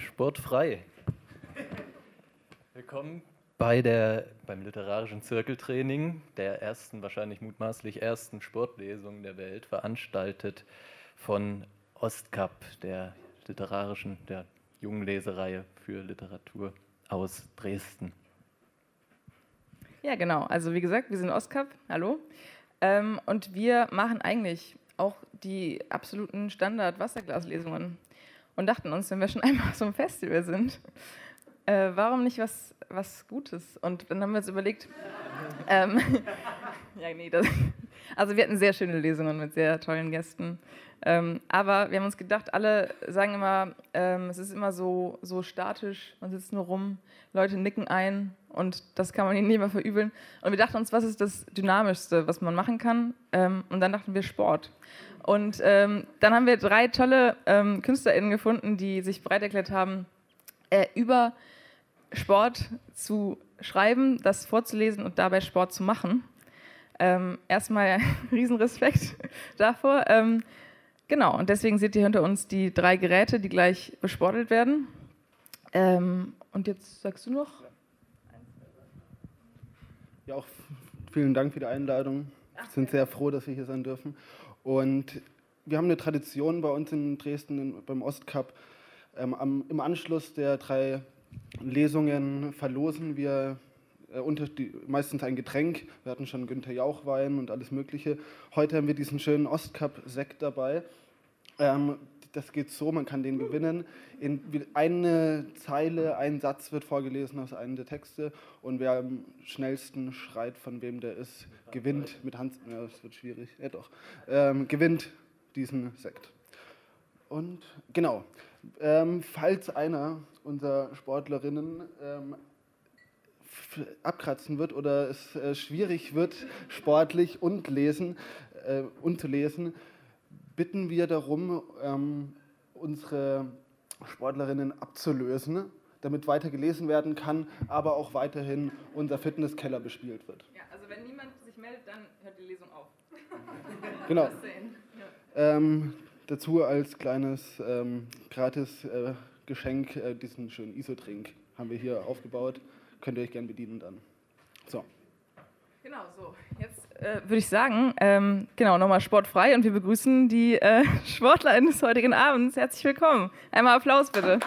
sportfrei. Willkommen bei der, beim literarischen Zirkeltraining, der ersten, wahrscheinlich mutmaßlich ersten Sportlesung der Welt, veranstaltet von Ostkap, der literarischen, der jungen Lesereihe für Literatur aus Dresden. Ja, genau. Also wie gesagt, wir sind Ostkap. Hallo. Ähm, und wir machen eigentlich auch die absoluten Standard-Wasserglaslesungen und dachten uns, wenn wir schon einmal so ein Festival sind, äh, warum nicht was, was Gutes? Und dann haben wir uns überlegt, ähm, ja, nee, das, also wir hatten sehr schöne Lesungen mit sehr tollen Gästen. Ähm, aber wir haben uns gedacht, alle sagen immer, ähm, es ist immer so, so statisch, man sitzt nur rum, Leute nicken ein und das kann man ihnen nicht mehr verübeln. Und wir dachten uns, was ist das Dynamischste, was man machen kann? Ähm, und dann dachten wir Sport. Und ähm, dann haben wir drei tolle ähm, KünstlerInnen gefunden, die sich bereit erklärt haben, äh, über Sport zu schreiben, das vorzulesen und dabei Sport zu machen. Ähm, erstmal Riesenrespekt davor. Ähm, genau, und deswegen seht ihr hinter uns die drei Geräte, die gleich besportelt werden. Ähm, und jetzt sagst du noch? Ja, auch vielen Dank für die Einladung. Wir sind sehr froh, dass wir hier sein dürfen. Und wir haben eine Tradition bei uns in Dresden beim Ostcup. Ähm, am, Im Anschluss der drei Lesungen verlosen wir äh, unter die, meistens ein Getränk. Wir hatten schon Günther Jauchwein und alles Mögliche. Heute haben wir diesen schönen Ostcup-Sekt dabei. Ähm, das geht so, man kann den gewinnen. In eine Zeile, ein Satz wird vorgelesen aus einem der Texte und wer am schnellsten schreit, von wem der ist, gewinnt mit Hand. Ja, das wird schwierig. Ja, doch. Ähm, gewinnt diesen Sekt. Und genau, ähm, falls einer unserer Sportlerinnen ähm, abkratzen wird oder es äh, schwierig wird, sportlich und lesen äh, und zu lesen, bitten wir darum, ähm, unsere Sportlerinnen abzulösen, damit weiter gelesen werden kann, aber auch weiterhin unser Fitnesskeller bespielt wird. Ja, also wenn niemand sich meldet, dann hört die Lesung auf. genau. Ähm, dazu als kleines ähm, gratis äh, Geschenk äh, diesen schönen ISO-Trink haben wir hier aufgebaut. Könnt ihr euch gerne bedienen dann. So. Genau, so. Jetzt äh, würde ich sagen, ähm, genau, nochmal sportfrei und wir begrüßen die äh, SportlerInnen des heutigen Abends. Herzlich willkommen. Einmal Applaus bitte.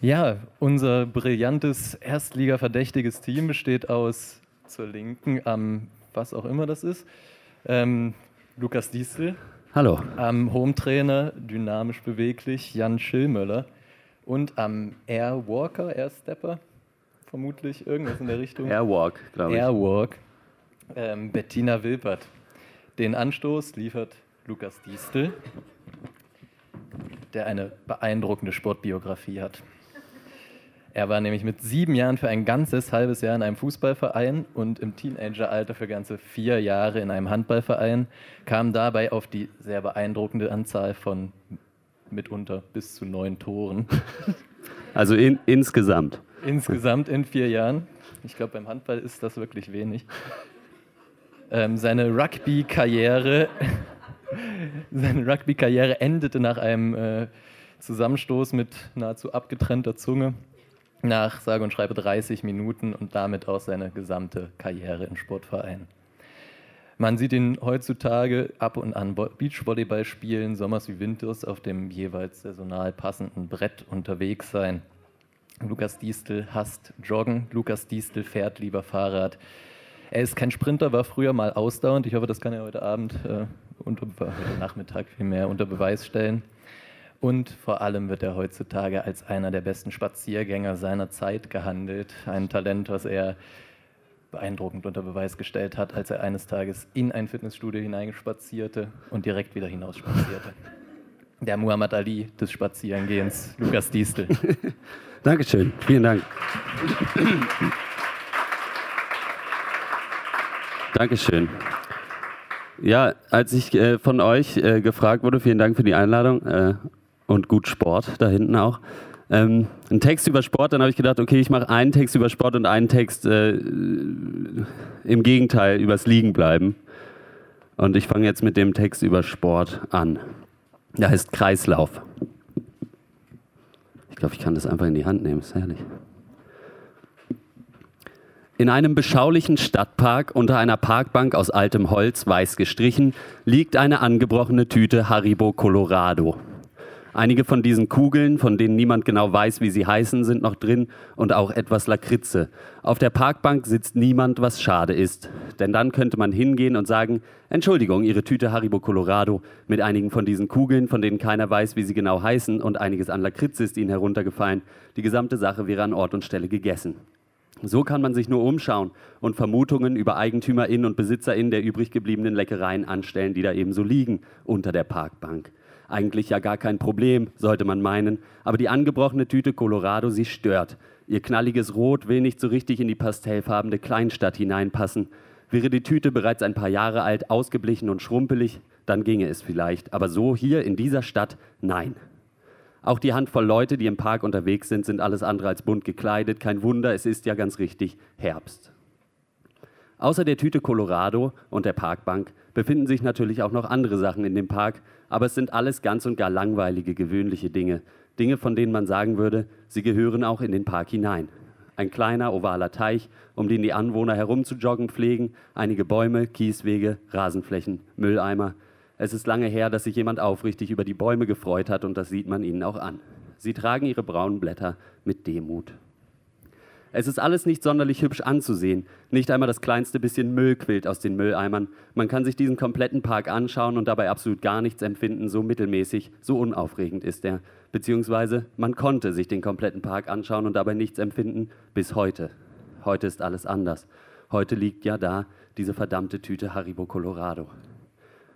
Ja, unser brillantes Erstliga-verdächtiges Team besteht aus zur Linken am was auch immer das ist, ähm, Lukas Diesel. Hallo. Am Home-Trainer, dynamisch beweglich, Jan Schillmöller. Und am Airwalker, Airstepper, vermutlich irgendwas in der Richtung. Airwalk, glaube ich. Airwalk, ähm, Bettina Wilpert. Den Anstoß liefert Lukas Diestel, der eine beeindruckende Sportbiografie hat. Er war nämlich mit sieben Jahren für ein ganzes halbes Jahr in einem Fußballverein und im Teenageralter für ganze vier Jahre in einem Handballverein, kam dabei auf die sehr beeindruckende Anzahl von mitunter bis zu neun Toren. Also in, insgesamt. Insgesamt in vier Jahren. Ich glaube, beim Handball ist das wirklich wenig. Ähm, seine Rugby-Karriere seine Rugby-Karriere endete nach einem äh, Zusammenstoß mit nahezu abgetrennter Zunge nach sage und schreibe 30 Minuten und damit auch seine gesamte Karriere im Sportverein. Man sieht ihn heutzutage ab und an Beachvolleyball spielen, sommers wie winters auf dem jeweils saisonal passenden Brett unterwegs sein. Lukas Diestel hasst Joggen, Lukas Diestel fährt lieber Fahrrad. Er ist kein Sprinter, war früher mal ausdauernd. Ich hoffe, das kann er heute Abend, äh, unter, heute Nachmittag vielmehr unter Beweis stellen. Und vor allem wird er heutzutage als einer der besten Spaziergänger seiner Zeit gehandelt. Ein Talent, was er beeindruckend unter Beweis gestellt hat, als er eines Tages in ein Fitnessstudio hineinspazierte und direkt wieder hinausspazierte. Der Muhammad Ali des Spazierengehens, Lukas Diestel. Dankeschön, vielen Dank. Dankeschön. Ja, als ich äh, von euch äh, gefragt wurde, vielen Dank für die Einladung, äh, und gut Sport da hinten auch. ähm, einen Text über Sport, dann habe ich gedacht, okay, ich mache einen Text über Sport und einen Text äh, im Gegenteil, übers Liegen bleiben. Und ich fange jetzt mit dem Text über Sport an. Der heißt Kreislauf. Ich glaube, ich kann das einfach in die Hand nehmen, ist herrlich. In einem beschaulichen Stadtpark unter einer Parkbank aus altem Holz weiß gestrichen liegt eine angebrochene Tüte Haribo Colorado. Einige von diesen Kugeln, von denen niemand genau weiß, wie sie heißen, sind noch drin und auch etwas Lakritze. Auf der Parkbank sitzt niemand, was schade ist. Denn dann könnte man hingehen und sagen, Entschuldigung, Ihre Tüte Haribo Colorado mit einigen von diesen Kugeln, von denen keiner weiß, wie sie genau heißen und einiges an Lakritze ist Ihnen heruntergefallen. Die gesamte Sache wäre an Ort und Stelle gegessen. So kann man sich nur umschauen und Vermutungen über EigentümerInnen und BesitzerInnen der übrig gebliebenen Leckereien anstellen, die da eben so liegen unter der Parkbank. Eigentlich ja gar kein Problem, sollte man meinen. Aber die angebrochene Tüte Colorado, sie stört. Ihr knalliges Rot will nicht so richtig in die pastellfarbene Kleinstadt hineinpassen. Wäre die Tüte bereits ein paar Jahre alt, ausgeblichen und schrumpelig, dann ginge es vielleicht. Aber so hier in dieser Stadt, nein. Auch die Handvoll Leute, die im Park unterwegs sind, sind alles andere als bunt gekleidet. Kein Wunder, es ist ja ganz richtig Herbst. Außer der Tüte Colorado und der Parkbank befinden sich natürlich auch noch andere Sachen in dem Park, aber es sind alles ganz und gar langweilige, gewöhnliche Dinge. Dinge, von denen man sagen würde, sie gehören auch in den Park hinein. Ein kleiner, ovaler Teich, um den die Anwohner herumzujoggen pflegen, einige Bäume, Kieswege, Rasenflächen, Mülleimer. Es ist lange her, dass sich jemand aufrichtig über die Bäume gefreut hat und das sieht man ihnen auch an. Sie tragen ihre braunen Blätter mit Demut. Es ist alles nicht sonderlich hübsch anzusehen. Nicht einmal das kleinste bisschen Müll quillt aus den Mülleimern. Man kann sich diesen kompletten Park anschauen und dabei absolut gar nichts empfinden. So mittelmäßig, so unaufregend ist er. Beziehungsweise man konnte sich den kompletten Park anschauen und dabei nichts empfinden bis heute. Heute ist alles anders. Heute liegt ja da diese verdammte Tüte Haribo Colorado.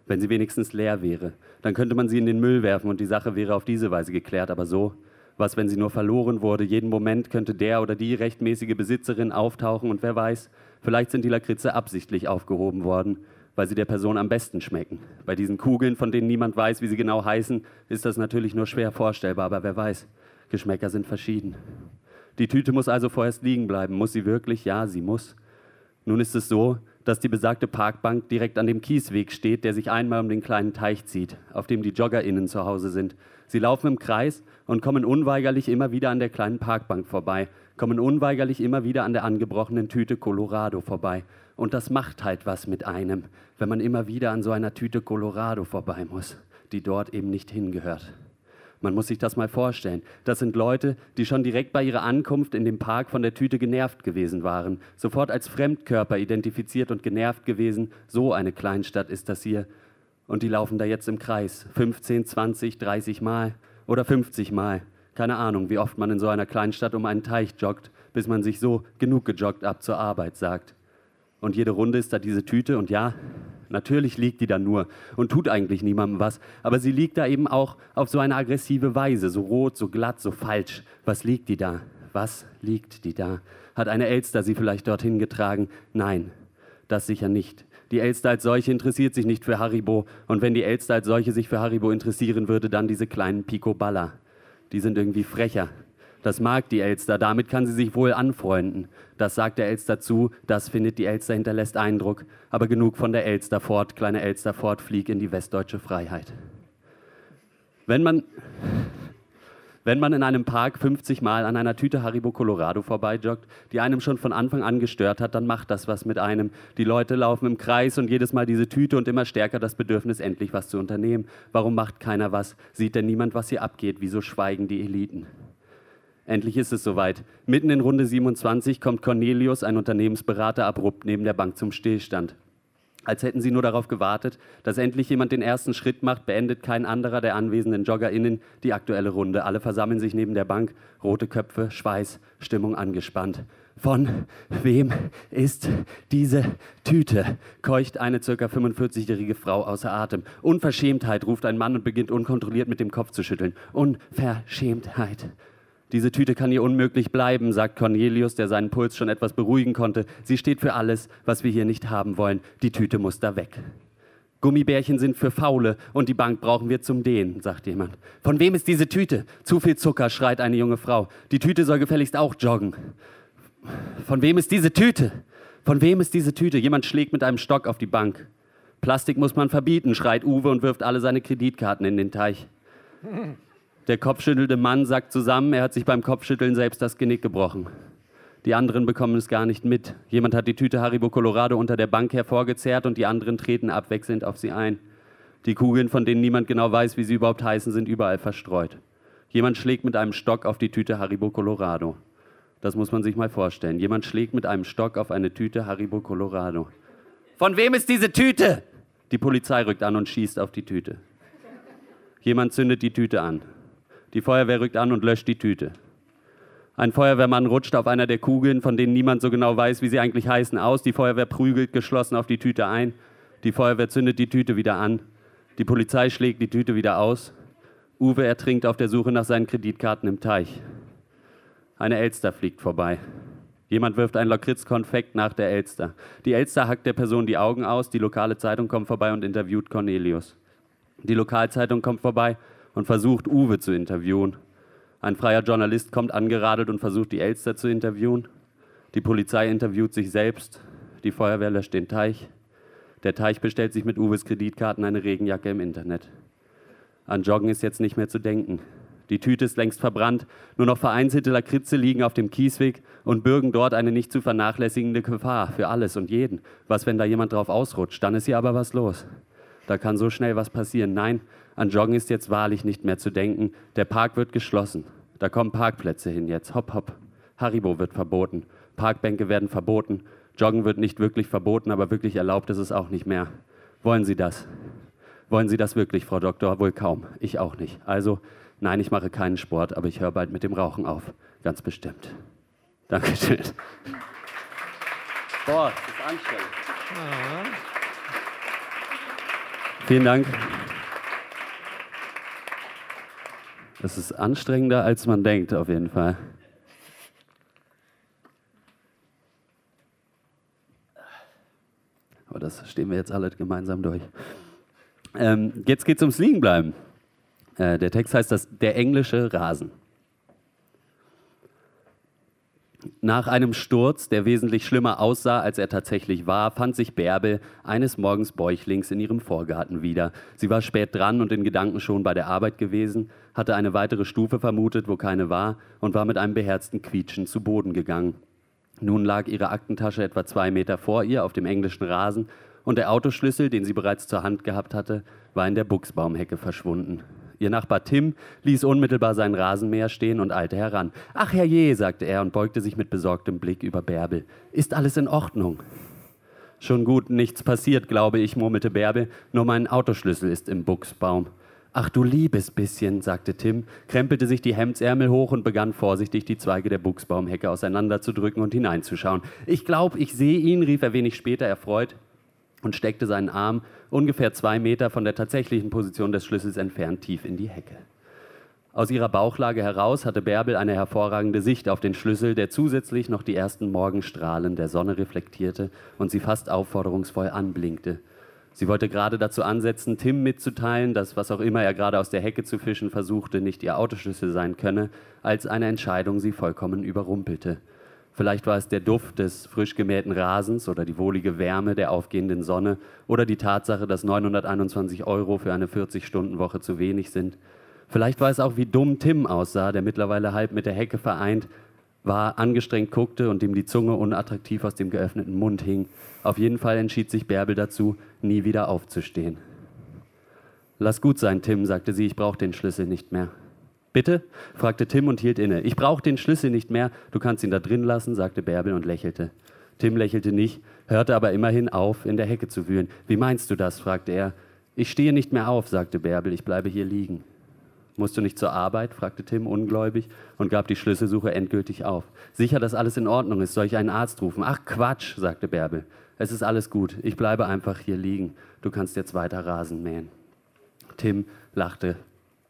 Wenn sie wenigstens leer wäre, dann könnte man sie in den Müll werfen und die Sache wäre auf diese Weise geklärt. Aber so, was, wenn sie nur verloren wurde? Jeden Moment könnte der oder die rechtmäßige Besitzerin auftauchen und wer weiß, vielleicht sind die Lakritze absichtlich aufgehoben worden, weil sie der Person am besten schmecken. Bei diesen Kugeln, von denen niemand weiß, wie sie genau heißen, ist das natürlich nur schwer vorstellbar, aber wer weiß, Geschmäcker sind verschieden. Die Tüte muss also vorerst liegen bleiben. Muss sie wirklich? Ja, sie muss. Nun ist es so, dass die besagte Parkbank direkt an dem Kiesweg steht, der sich einmal um den kleinen Teich zieht, auf dem die JoggerInnen zu Hause sind. Sie laufen im Kreis und kommen unweigerlich immer wieder an der kleinen Parkbank vorbei, kommen unweigerlich immer wieder an der angebrochenen Tüte Colorado vorbei. Und das macht halt was mit einem, wenn man immer wieder an so einer Tüte Colorado vorbei muss, die dort eben nicht hingehört. Man muss sich das mal vorstellen. Das sind Leute, die schon direkt bei ihrer Ankunft in dem Park von der Tüte genervt gewesen waren, sofort als Fremdkörper identifiziert und genervt gewesen. So eine Kleinstadt ist das hier. Und die laufen da jetzt im Kreis 15, 20, 30 Mal oder 50 Mal. Keine Ahnung, wie oft man in so einer Kleinstadt um einen Teich joggt, bis man sich so genug gejoggt ab zur Arbeit sagt. Und jede Runde ist da diese Tüte und ja, natürlich liegt die da nur und tut eigentlich niemandem was, aber sie liegt da eben auch auf so eine aggressive Weise, so rot, so glatt, so falsch. Was liegt die da? Was liegt die da? Hat eine Elster sie vielleicht dorthin getragen? Nein, das sicher nicht. Die Elster als solche interessiert sich nicht für Haribo. Und wenn die Elster als solche sich für Haribo interessieren würde, dann diese kleinen Picoballa. Die sind irgendwie frecher. Das mag die Elster, damit kann sie sich wohl anfreunden. Das sagt der Elster zu, das findet die Elster, hinterlässt Eindruck. Aber genug von der Elster fort, kleine Elster fort, flieg in die westdeutsche Freiheit. Wenn man, wenn man in einem Park 50 Mal an einer Tüte Haribo Colorado vorbeijoggt, die einem schon von Anfang an gestört hat, dann macht das was mit einem. Die Leute laufen im Kreis und jedes Mal diese Tüte und immer stärker das Bedürfnis, endlich was zu unternehmen. Warum macht keiner was? Sieht denn niemand, was hier abgeht? Wieso schweigen die Eliten? Endlich ist es soweit. Mitten in Runde 27 kommt Cornelius, ein Unternehmensberater, abrupt neben der Bank zum Stillstand. Als hätten sie nur darauf gewartet, dass endlich jemand den ersten Schritt macht, beendet kein anderer der anwesenden JoggerInnen die aktuelle Runde. Alle versammeln sich neben der Bank, rote Köpfe, Schweiß, Stimmung angespannt. Von wem ist diese Tüte? keucht eine ca. 45-jährige Frau außer Atem. Unverschämtheit, ruft ein Mann und beginnt unkontrolliert mit dem Kopf zu schütteln. Unverschämtheit. Diese Tüte kann hier unmöglich bleiben, sagt Cornelius, der seinen Puls schon etwas beruhigen konnte. Sie steht für alles, was wir hier nicht haben wollen. Die Tüte muss da weg. Gummibärchen sind für Faule und die Bank brauchen wir zum Dehnen, sagt jemand. Von wem ist diese Tüte? Zu viel Zucker, schreit eine junge Frau. Die Tüte soll gefälligst auch joggen. Von wem ist diese Tüte? Von wem ist diese Tüte? Jemand schlägt mit einem Stock auf die Bank. Plastik muss man verbieten, schreit Uwe und wirft alle seine Kreditkarten in den Teich. Der kopfschüttelte Mann sagt zusammen, er hat sich beim Kopfschütteln selbst das Genick gebrochen. Die anderen bekommen es gar nicht mit. Jemand hat die Tüte Haribo Colorado unter der Bank hervorgezerrt und die anderen treten abwechselnd auf sie ein. Die Kugeln, von denen niemand genau weiß, wie sie überhaupt heißen, sind überall verstreut. Jemand schlägt mit einem Stock auf die Tüte Haribo Colorado. Das muss man sich mal vorstellen. Jemand schlägt mit einem Stock auf eine Tüte Haribo Colorado. Von wem ist diese Tüte? Die Polizei rückt an und schießt auf die Tüte. Jemand zündet die Tüte an. Die Feuerwehr rückt an und löscht die Tüte. Ein Feuerwehrmann rutscht auf einer der Kugeln, von denen niemand so genau weiß, wie sie eigentlich heißen, aus. Die Feuerwehr prügelt geschlossen auf die Tüte ein. Die Feuerwehr zündet die Tüte wieder an. Die Polizei schlägt die Tüte wieder aus. Uwe ertrinkt auf der Suche nach seinen Kreditkarten im Teich. Eine Elster fliegt vorbei. Jemand wirft ein Lakritzkonfekt nach der Elster. Die Elster hackt der Person die Augen aus. Die lokale Zeitung kommt vorbei und interviewt Cornelius. Die Lokalzeitung kommt vorbei und versucht, Uwe zu interviewen. Ein freier Journalist kommt angeradelt und versucht, die Elster zu interviewen. Die Polizei interviewt sich selbst. Die Feuerwehr löscht den Teich. Der Teich bestellt sich mit Uwes Kreditkarten eine Regenjacke im Internet. An Joggen ist jetzt nicht mehr zu denken. Die Tüte ist längst verbrannt, nur noch vereinzelte Lakritze liegen auf dem Kiesweg und bürgen dort eine nicht zu vernachlässigende Gefahr für alles und jeden. Was, wenn da jemand drauf ausrutscht? Dann ist hier aber was los. Da kann so schnell was passieren. Nein, an Joggen ist jetzt wahrlich nicht mehr zu denken. Der Park wird geschlossen. Da kommen Parkplätze hin jetzt. Hopp, hopp. Haribo wird verboten. Parkbänke werden verboten. Joggen wird nicht wirklich verboten, aber wirklich erlaubt ist es auch nicht mehr. Wollen Sie das? Wollen Sie das wirklich, Frau Doktor? Wohl kaum. Ich auch nicht. Also Nein, ich mache keinen Sport, aber ich höre bald mit dem Rauchen auf. Ganz bestimmt. Dankeschön. Boah, das ist anstrengend. Vielen Dank. Es ist anstrengender, als man denkt, auf jeden Fall. Aber das stehen wir jetzt alle gemeinsam durch. Ähm, jetzt geht es ums Liegenbleiben. Äh, der Text heißt das Der englische Rasen. Nach einem Sturz, der wesentlich schlimmer aussah, als er tatsächlich war, fand sich Bärbel eines Morgens bäuchlings in ihrem Vorgarten wieder. Sie war spät dran und in Gedanken schon bei der Arbeit gewesen, hatte eine weitere Stufe vermutet, wo keine war, und war mit einem beherzten Quietschen zu Boden gegangen. Nun lag ihre Aktentasche etwa zwei Meter vor ihr auf dem englischen Rasen, und der Autoschlüssel, den sie bereits zur Hand gehabt hatte, war in der Buchsbaumhecke verschwunden. Ihr Nachbar Tim ließ unmittelbar seinen Rasenmäher stehen und eilte heran. Ach herrje, sagte er und beugte sich mit besorgtem Blick über Bärbel. Ist alles in Ordnung? Schon gut, nichts passiert, glaube ich, murmelte Bärbel, nur mein Autoschlüssel ist im Buchsbaum. Ach du liebes bisschen, sagte Tim, krempelte sich die Hemdsärmel hoch und begann vorsichtig die Zweige der Buchsbaumhecke auseinanderzudrücken und hineinzuschauen. Ich glaube, ich sehe ihn, rief er wenig später erfreut und steckte seinen Arm ungefähr zwei Meter von der tatsächlichen Position des Schlüssels entfernt tief in die Hecke. Aus ihrer Bauchlage heraus hatte Bärbel eine hervorragende Sicht auf den Schlüssel, der zusätzlich noch die ersten Morgenstrahlen der Sonne reflektierte und sie fast aufforderungsvoll anblinkte. Sie wollte gerade dazu ansetzen, Tim mitzuteilen, dass was auch immer er gerade aus der Hecke zu fischen versuchte, nicht ihr Autoschlüssel sein könne, als eine Entscheidung sie vollkommen überrumpelte. Vielleicht war es der Duft des frisch gemähten Rasens oder die wohlige Wärme der aufgehenden Sonne oder die Tatsache, dass 921 Euro für eine 40-Stunden-Woche zu wenig sind. Vielleicht war es auch, wie dumm Tim aussah, der mittlerweile halb mit der Hecke vereint war, angestrengt guckte und dem die Zunge unattraktiv aus dem geöffneten Mund hing. Auf jeden Fall entschied sich Bärbel dazu, nie wieder aufzustehen. Lass gut sein, Tim, sagte sie, ich brauche den Schlüssel nicht mehr. Bitte? fragte Tim und hielt inne. Ich brauche den Schlüssel nicht mehr, du kannst ihn da drin lassen, sagte Bärbel und lächelte. Tim lächelte nicht, hörte aber immerhin auf, in der Hecke zu wühlen. Wie meinst du das? fragte er. Ich stehe nicht mehr auf, sagte Bärbel, ich bleibe hier liegen. Musst du nicht zur Arbeit? fragte Tim ungläubig und gab die Schlüsselsuche endgültig auf. Sicher, dass alles in Ordnung ist, soll ich einen Arzt rufen? Ach Quatsch, sagte Bärbel. Es ist alles gut, ich bleibe einfach hier liegen. Du kannst jetzt weiter Rasen mähen. Tim lachte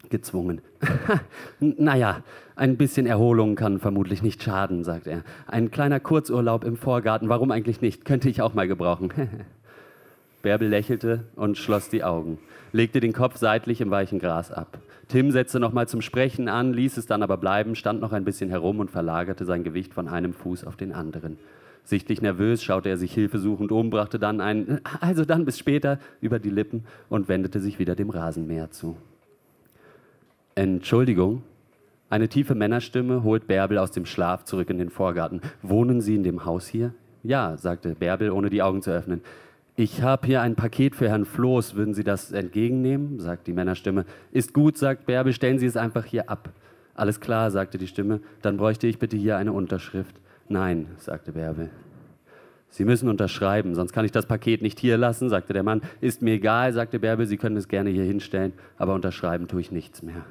gezwungen. naja, ein bisschen Erholung kann vermutlich nicht schaden, sagt er. Ein kleiner Kurzurlaub im Vorgarten, warum eigentlich nicht? Könnte ich auch mal gebrauchen. Bärbel lächelte und schloss die Augen, legte den Kopf seitlich im weichen Gras ab. Tim setzte nochmal zum Sprechen an, ließ es dann aber bleiben, stand noch ein bisschen herum und verlagerte sein Gewicht von einem Fuß auf den anderen. Sichtlich nervös schaute er sich hilfesuchend um, brachte dann ein Also dann bis später über die Lippen und wendete sich wieder dem Rasenmäher zu. Entschuldigung. Eine tiefe Männerstimme holt Bärbel aus dem Schlaf zurück in den Vorgarten. Wohnen Sie in dem Haus hier? Ja, sagte Bärbel, ohne die Augen zu öffnen. Ich habe hier ein Paket für Herrn Floß. Würden Sie das entgegennehmen? sagt die Männerstimme. Ist gut, sagt Bärbel, stellen Sie es einfach hier ab. Alles klar, sagte die Stimme. Dann bräuchte ich bitte hier eine Unterschrift. Nein, sagte Bärbel. Sie müssen unterschreiben, sonst kann ich das Paket nicht hier lassen, sagte der Mann. Ist mir egal, sagte Bärbel, Sie können es gerne hier hinstellen, aber unterschreiben tue ich nichts mehr.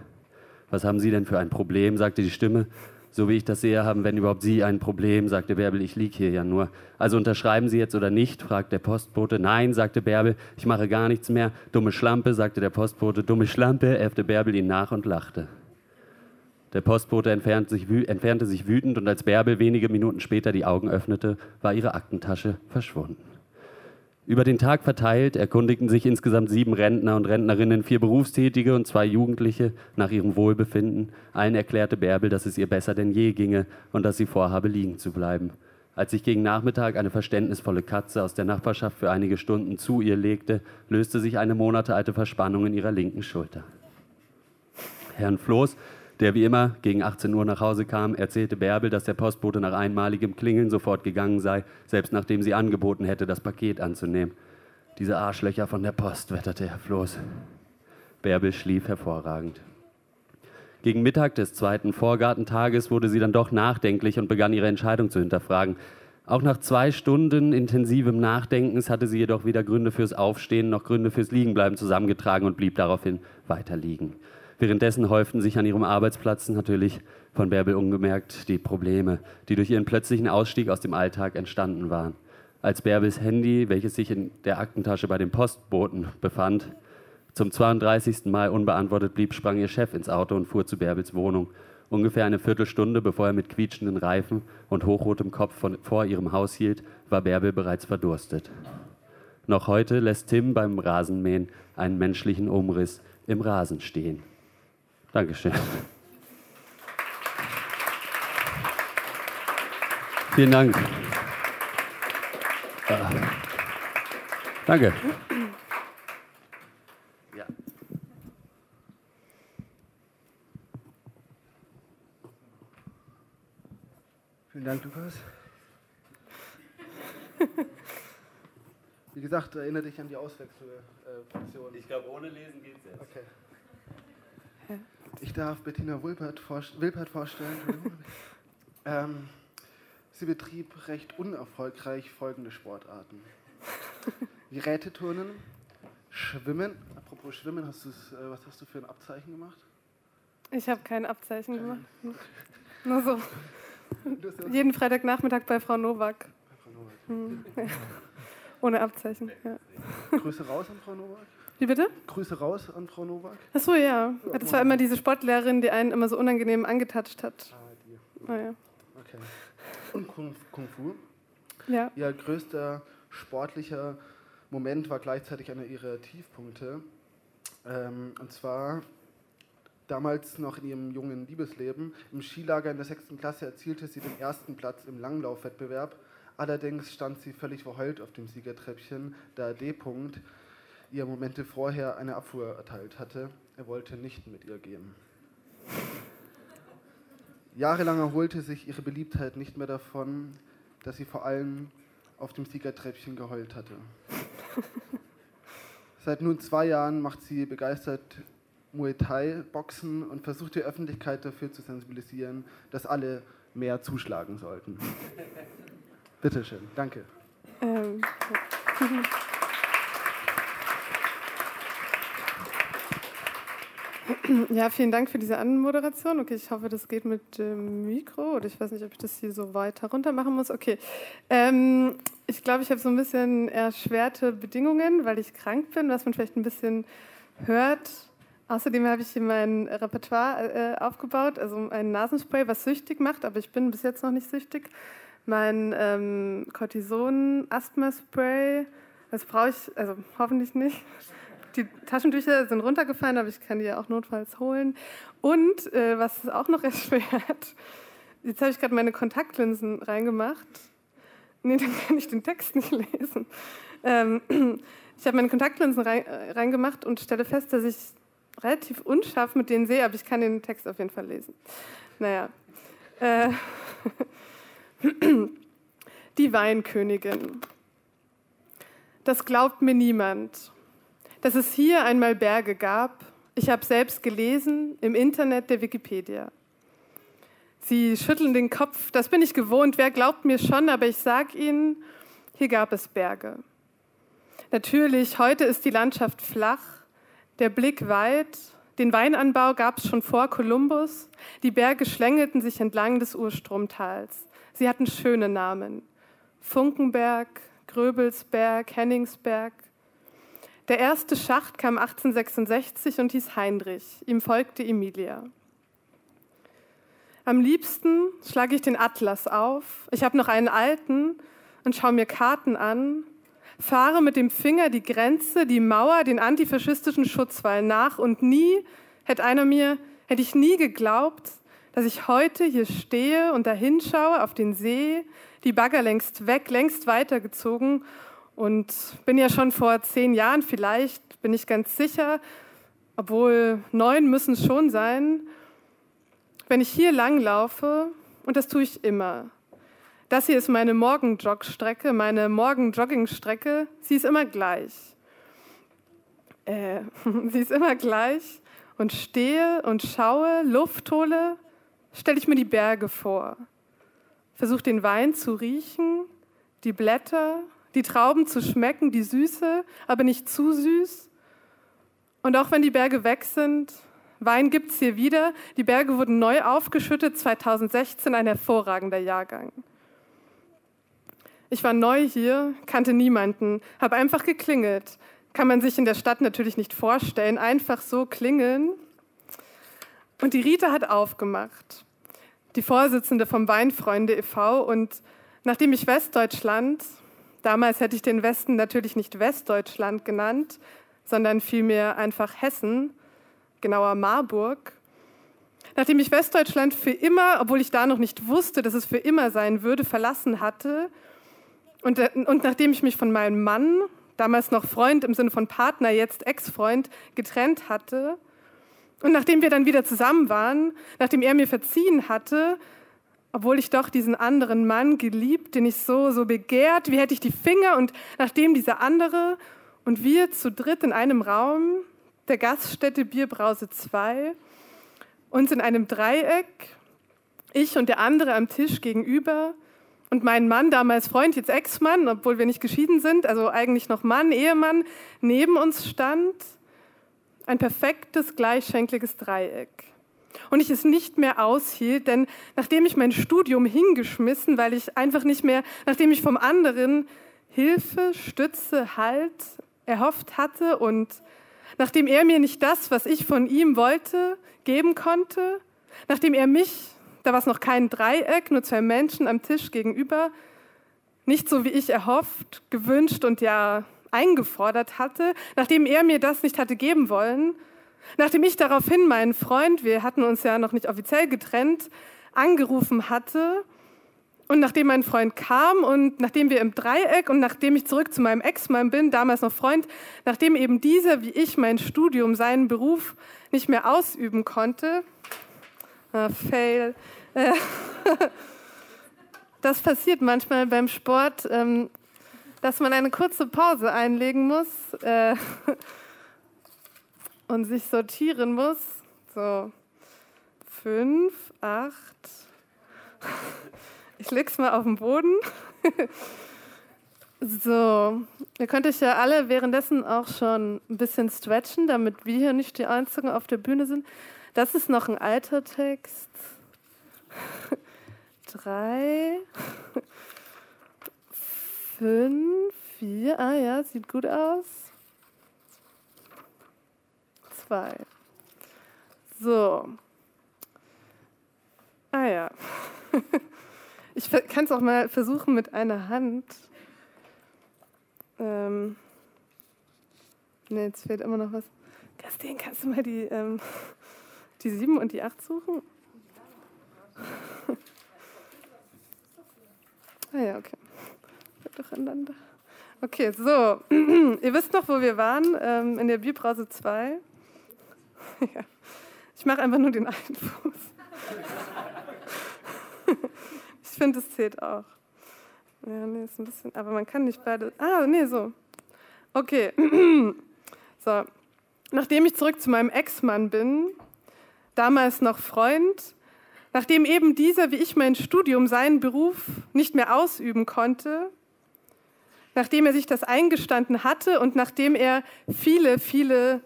Was haben Sie denn für ein Problem, sagte die Stimme. So wie ich das sehe, haben, wenn überhaupt Sie ein Problem, sagte Bärbel, ich liege hier ja nur. Also unterschreiben Sie jetzt oder nicht, fragte der Postbote. Nein, sagte Bärbel, ich mache gar nichts mehr. Dumme Schlampe, sagte der Postbote. Dumme Schlampe, äffte Bärbel ihn nach und lachte. Der Postbote entfernte sich, entfernte sich wütend und als Bärbel wenige Minuten später die Augen öffnete, war ihre Aktentasche verschwunden. Über den Tag verteilt erkundigten sich insgesamt sieben Rentner und Rentnerinnen, vier Berufstätige und zwei Jugendliche nach ihrem Wohlbefinden. Allen erklärte Bärbel, dass es ihr besser denn je ginge und dass sie vorhabe, liegen zu bleiben. Als sich gegen Nachmittag eine verständnisvolle Katze aus der Nachbarschaft für einige Stunden zu ihr legte, löste sich eine monatealte Verspannung in ihrer linken Schulter. Herrn Floß der wie immer gegen 18 Uhr nach Hause kam, erzählte Bärbel, dass der Postbote nach einmaligem Klingeln sofort gegangen sei, selbst nachdem sie angeboten hätte, das Paket anzunehmen. Diese Arschlöcher von der Post, wetterte Herr Floß. Bärbel schlief hervorragend. Gegen Mittag des zweiten Vorgartentages wurde sie dann doch nachdenklich und begann ihre Entscheidung zu hinterfragen. Auch nach zwei Stunden intensivem Nachdenkens hatte sie jedoch weder Gründe fürs Aufstehen noch Gründe fürs Liegenbleiben zusammengetragen und blieb daraufhin weiter liegen. Währenddessen häuften sich an ihrem Arbeitsplatz natürlich von Bärbel ungemerkt die Probleme, die durch ihren plötzlichen Ausstieg aus dem Alltag entstanden waren. Als Bärbels Handy, welches sich in der Aktentasche bei dem Postboten befand, zum 32. Mal unbeantwortet blieb, sprang ihr Chef ins Auto und fuhr zu Bärbels Wohnung. Ungefähr eine Viertelstunde, bevor er mit quietschenden Reifen und hochrotem Kopf von, vor ihrem Haus hielt, war Bärbel bereits verdurstet. Noch heute lässt Tim beim Rasenmähen einen menschlichen Umriss im Rasen stehen. Dankeschön. Vielen Dank. Ah. Danke. Ja. Vielen Dank, Lukas. Wie gesagt, erinnere dich an die Auswechselfunktion. Ich glaube, ohne Lesen geht es jetzt. Okay. Ich darf Bettina Wilpert, Wilpert vorstellen. ähm, sie betrieb recht unerfolgreich folgende Sportarten. Geräteturnen, Schwimmen. Apropos Schwimmen, hast äh, was hast du für ein Abzeichen gemacht? Ich habe kein Abzeichen gemacht. Nur so. Jeden Freitagnachmittag bei Frau Nowak. Bei Frau Nowak. Hm. Ohne Abzeichen. Ja. Grüße raus an Frau Nowak. Wie bitte? Grüße raus an Frau Nowak. Achso, ja. Das war immer diese Sportlehrerin, die einen immer so unangenehm angetatscht hat. Ah, die. Ah, ja. Okay. Und Kung, Kung Fu? Ja. Ihr größter sportlicher Moment war gleichzeitig einer ihrer Tiefpunkte. Ähm, und zwar damals noch in ihrem jungen Liebesleben. Im Skilager in der sechsten Klasse erzielte sie den ersten Platz im Langlaufwettbewerb. Allerdings stand sie völlig verheult auf dem Siegertreppchen, da D-Punkt ihr Momente vorher eine Abfuhr erteilt hatte. Er wollte nicht mit ihr gehen. Jahrelang erholte sich ihre Beliebtheit nicht mehr davon, dass sie vor allem auf dem Siegertreppchen geheult hatte. Seit nun zwei Jahren macht sie begeistert Muay Thai Boxen und versucht die Öffentlichkeit dafür zu sensibilisieren, dass alle mehr zuschlagen sollten. Bitteschön, danke. Ähm. vielen Dank für diese Anmoderation. Okay, ich hoffe, das geht mit dem Mikro oder ich weiß nicht, ob ich das hier so weiter runter machen muss. Okay. Ähm, ich glaube, ich habe so ein bisschen erschwerte Bedingungen, weil ich krank bin, was man vielleicht ein bisschen hört. Außerdem habe ich hier mein Repertoire äh, aufgebaut, also ein Nasenspray, was süchtig macht, aber ich bin bis jetzt noch nicht süchtig. Mein ähm, Cortison-Asthma-Spray, Das brauche ich, also hoffentlich nicht. Die Taschentücher sind runtergefallen, aber ich kann die ja auch notfalls holen. Und äh, was es auch noch erschwert, jetzt habe ich gerade meine Kontaktlinsen reingemacht. Nee, dann kann ich den Text nicht lesen. Ähm, ich habe meine Kontaktlinsen äh, reingemacht und stelle fest, dass ich relativ unscharf mit denen sehe, aber ich kann den Text auf jeden Fall lesen. Naja. Äh, die Weinkönigin. Das glaubt mir niemand. Dass es hier einmal Berge gab, ich habe selbst gelesen im Internet der Wikipedia. Sie schütteln den Kopf, das bin ich gewohnt, wer glaubt mir schon, aber ich sage Ihnen, hier gab es Berge. Natürlich, heute ist die Landschaft flach, der Blick weit, den Weinanbau gab es schon vor Kolumbus, die Berge schlängelten sich entlang des Urstromtals. Sie hatten schöne Namen. Funkenberg, Gröbelsberg, Henningsberg. Der erste Schacht kam 1866 und hieß Heinrich. Ihm folgte Emilia. Am liebsten schlage ich den Atlas auf. Ich habe noch einen alten und schaue mir Karten an, fahre mit dem Finger die Grenze, die Mauer, den antifaschistischen Schutzwall nach und nie hätte einer mir, hätte ich nie geglaubt, dass ich heute hier stehe und da hinschaue auf den See, die Bagger längst weg, längst weitergezogen und bin ja schon vor zehn Jahren vielleicht, bin ich ganz sicher, obwohl neun müssen es schon sein, wenn ich hier langlaufe, und das tue ich immer, das hier ist meine Morgenjogstrecke, meine Morgenjoggingstrecke, sie ist immer gleich. Äh, sie ist immer gleich und stehe und schaue, Luft hole, stelle ich mir die Berge vor. Versuche den Wein zu riechen, die Blätter, die Trauben zu schmecken, die Süße, aber nicht zu süß. Und auch wenn die Berge weg sind, Wein gibt es hier wieder. Die Berge wurden neu aufgeschüttet, 2016 ein hervorragender Jahrgang. Ich war neu hier, kannte niemanden, habe einfach geklingelt. Kann man sich in der Stadt natürlich nicht vorstellen, einfach so klingeln. Und die Rita hat aufgemacht, die Vorsitzende vom Weinfreunde e.V. Und nachdem ich Westdeutschland, damals hätte ich den Westen natürlich nicht Westdeutschland genannt, sondern vielmehr einfach Hessen, genauer Marburg. Nachdem ich Westdeutschland für immer, obwohl ich da noch nicht wusste, dass es für immer sein würde, verlassen hatte und, und nachdem ich mich von meinem Mann, damals noch Freund im Sinne von Partner, jetzt Ex-Freund, getrennt hatte und nachdem wir dann wieder zusammen waren, nachdem er mir verziehen hatte, obwohl ich doch diesen anderen Mann geliebt, den ich so, so begehrt, wie hätte ich die Finger und nachdem dieser andere und wir zu dritt in einem Raum der Gaststätte Bierbrause 2, uns in einem Dreieck, ich und der andere am Tisch gegenüber und mein Mann, damals Freund, jetzt Ex-Mann, obwohl wir nicht geschieden sind, also eigentlich noch Mann, Ehemann, neben uns stand ein perfektes, gleichschenkliges Dreieck. Und ich es nicht mehr aushielt, denn nachdem ich mein Studium hingeschmissen, weil ich einfach nicht mehr, nachdem ich vom anderen Hilfe, Stütze, Halt erhofft hatte und nachdem er mir nicht das, was ich von ihm wollte, geben konnte, nachdem er mich, da war es noch kein Dreieck, nur zwei Menschen am Tisch gegenüber, nicht so wie ich erhofft, gewünscht und ja eingefordert hatte, nachdem er mir das nicht hatte geben wollen, nachdem ich daraufhin meinen Freund, wir hatten uns ja noch nicht offiziell getrennt, angerufen hatte und nachdem mein Freund kam und nachdem wir im Dreieck und nachdem ich zurück zu meinem Ex-Mann bin, damals noch Freund, nachdem eben dieser wie ich mein Studium, seinen Beruf nicht mehr ausüben konnte, ah, fail, äh, das passiert manchmal beim Sport, ähm, dass man eine kurze Pause einlegen muss äh, und sich sortieren muss. So, fünf, acht. Ich leg's mal auf den Boden. So, ihr könnt euch ja alle währenddessen auch schon ein bisschen stretchen, damit wir hier nicht die Einzigen auf der Bühne sind. Das ist noch ein alter Text. Drei fünf, vier, ah ja, sieht gut aus. Zwei. So. Ah ja. Ich kann es auch mal versuchen mit einer Hand. Ähm, ne, jetzt fehlt immer noch was. Kerstin, kannst du mal die, ähm, die 7 und die 8 suchen? ah ja, okay. Durcheinander. Okay, so. Ihr wisst noch, wo wir waren, ähm, in der Bierbrause 2. ja. Ich mache einfach nur den einen Fuß. ich finde, es zählt auch. Ja, nee, ist ein bisschen, aber man kann nicht beide. Ah, nee, so. Okay. so. Nachdem ich zurück zu meinem Ex-Mann bin, damals noch Freund, nachdem eben dieser wie ich mein Studium, seinen Beruf nicht mehr ausüben konnte, nachdem er sich das eingestanden hatte und nachdem er viele, viele,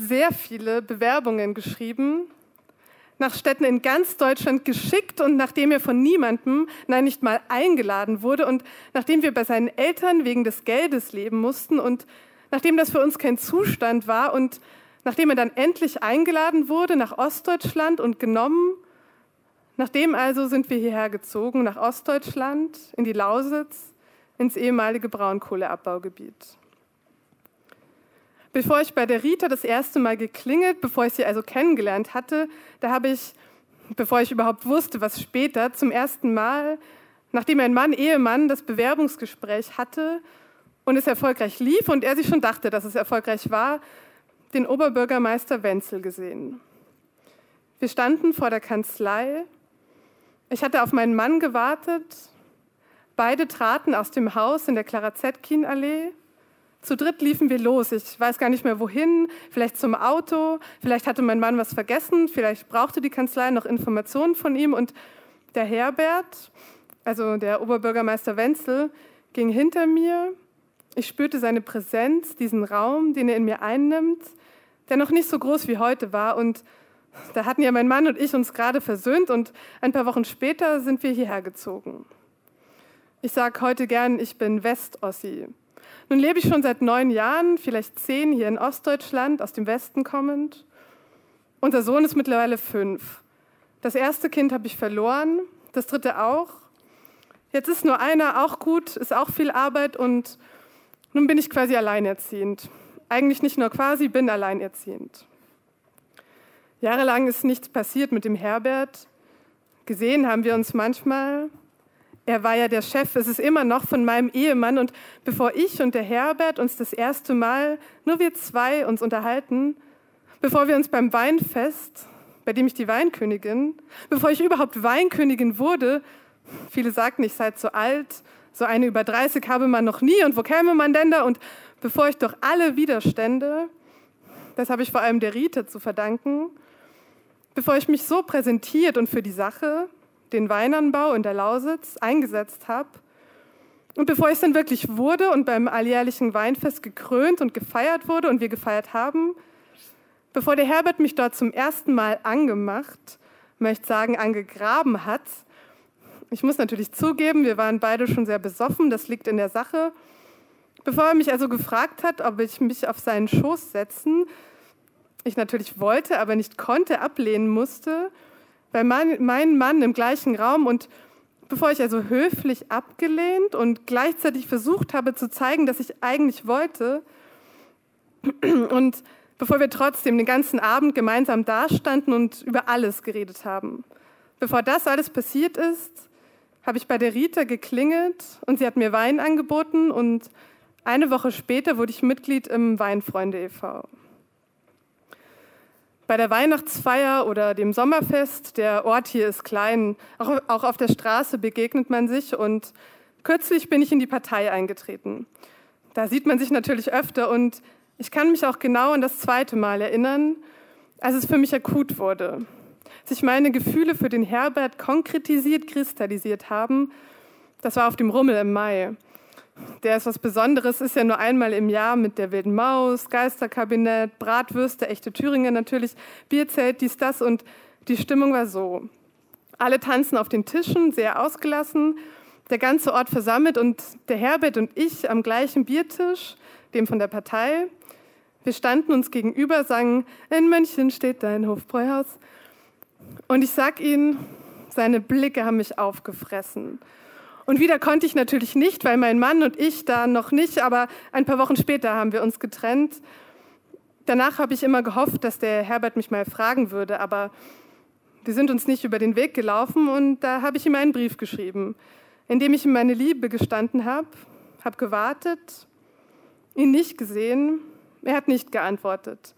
sehr viele Bewerbungen geschrieben, nach Städten in ganz Deutschland geschickt und nachdem er von niemandem, nein, nicht mal eingeladen wurde und nachdem wir bei seinen Eltern wegen des Geldes leben mussten und nachdem das für uns kein Zustand war und nachdem er dann endlich eingeladen wurde nach Ostdeutschland und genommen, nachdem also sind wir hierher gezogen nach Ostdeutschland, in die Lausitz, ins ehemalige Braunkohleabbaugebiet. Bevor ich bei der Rita das erste Mal geklingelt, bevor ich sie also kennengelernt hatte, da habe ich, bevor ich überhaupt wusste, was später, zum ersten Mal, nachdem ein Mann, Ehemann, das Bewerbungsgespräch hatte und es erfolgreich lief und er sich schon dachte, dass es erfolgreich war, den Oberbürgermeister Wenzel gesehen. Wir standen vor der Kanzlei. Ich hatte auf meinen Mann gewartet. Beide traten aus dem Haus in der Clara Zetkin-Allee. Zu dritt liefen wir los. Ich weiß gar nicht mehr wohin, vielleicht zum Auto, vielleicht hatte mein Mann was vergessen, vielleicht brauchte die Kanzlei noch Informationen von ihm und der Herbert, also der Oberbürgermeister Wenzel, ging hinter mir ich spürte seine Präsenz, diesen Raum, den er in mir einnimmt, der noch nicht so groß wie heute war. Und da hatten ja mein Mann und ich uns gerade versöhnt und ein paar Wochen später sind wir hierher gezogen. Ich sage heute gern, ich bin Westossi. Nun lebe ich schon seit neun Jahren, vielleicht zehn, hier in Ostdeutschland, aus dem Westen kommend. Unser Sohn ist mittlerweile fünf. Das erste Kind habe ich verloren, das dritte auch. Jetzt ist nur einer auch gut, ist auch viel Arbeit und nun bin ich quasi alleinerziehend. Eigentlich nicht nur quasi, bin alleinerziehend. Jahrelang ist nichts passiert mit dem Herbert. Gesehen haben wir uns manchmal. Er war ja der Chef, es ist immer noch von meinem Ehemann. Und bevor ich und der Herbert uns das erste Mal, nur wir zwei, uns unterhalten, bevor wir uns beim Weinfest, bei dem ich die Weinkönigin, bevor ich überhaupt Weinkönigin wurde, viele sagten, ich sei zu alt, so eine über 30 habe man noch nie und wo käme man denn da? Und bevor ich durch alle Widerstände, das habe ich vor allem der Rite zu verdanken, bevor ich mich so präsentiert und für die Sache, den Weinanbau in der Lausitz, eingesetzt habe, und bevor ich es dann wirklich wurde und beim alljährlichen Weinfest gekrönt und gefeiert wurde und wir gefeiert haben, bevor der Herbert mich dort zum ersten Mal angemacht, möchte sagen, angegraben hat, ich muss natürlich zugeben, wir waren beide schon sehr besoffen, das liegt in der Sache. Bevor er mich also gefragt hat, ob ich mich auf seinen Schoß setzen, ich natürlich wollte, aber nicht konnte, ablehnen musste, bei mein, meinem Mann im gleichen Raum und bevor ich also höflich abgelehnt und gleichzeitig versucht habe zu zeigen, dass ich eigentlich wollte und bevor wir trotzdem den ganzen Abend gemeinsam dastanden und über alles geredet haben. Bevor das alles passiert ist, habe ich bei der Rita geklingelt und sie hat mir Wein angeboten und eine Woche später wurde ich Mitglied im Weinfreunde e.V. Bei der Weihnachtsfeier oder dem Sommerfest, der Ort hier ist klein, auch, auf der Straße begegnet man sich und kürzlich bin ich in die Partei eingetreten. Da sieht man sich natürlich öfter und ich kann mich auch genau an das zweite Mal erinnern, als es für mich akut wurde sich meine Gefühle für den Herbert konkretisiert, kristallisiert haben, das war auf dem Rummel im Mai. Der ist was Besonderes, ist ja nur einmal im Jahr mit der wilden Maus, Geisterkabinett, Bratwürste, echte Thüringer natürlich, Bierzelt, dies, das und die Stimmung war so. Alle tanzen auf den Tischen, sehr ausgelassen, der ganze Ort versammelt und der Herbert und ich am gleichen Biertisch, dem von der Partei. Wir standen uns gegenüber, sangen, in München steht dein Hofbräuhaus und ich sag Ihnen, seine Blicke haben mich aufgefressen. Und wieder konnte ich natürlich nicht, weil mein Mann und ich da noch nicht, aber ein paar Wochen später haben wir uns getrennt. Danach habe ich immer gehofft, dass der Herbert mich mal fragen würde, aber wir sind uns nicht über den Weg gelaufen und da habe ich ihm einen Brief geschrieben, in dem ich ihm meine Liebe gestanden habe, habe gewartet, ihn nicht gesehen, er hat nicht geantwortet.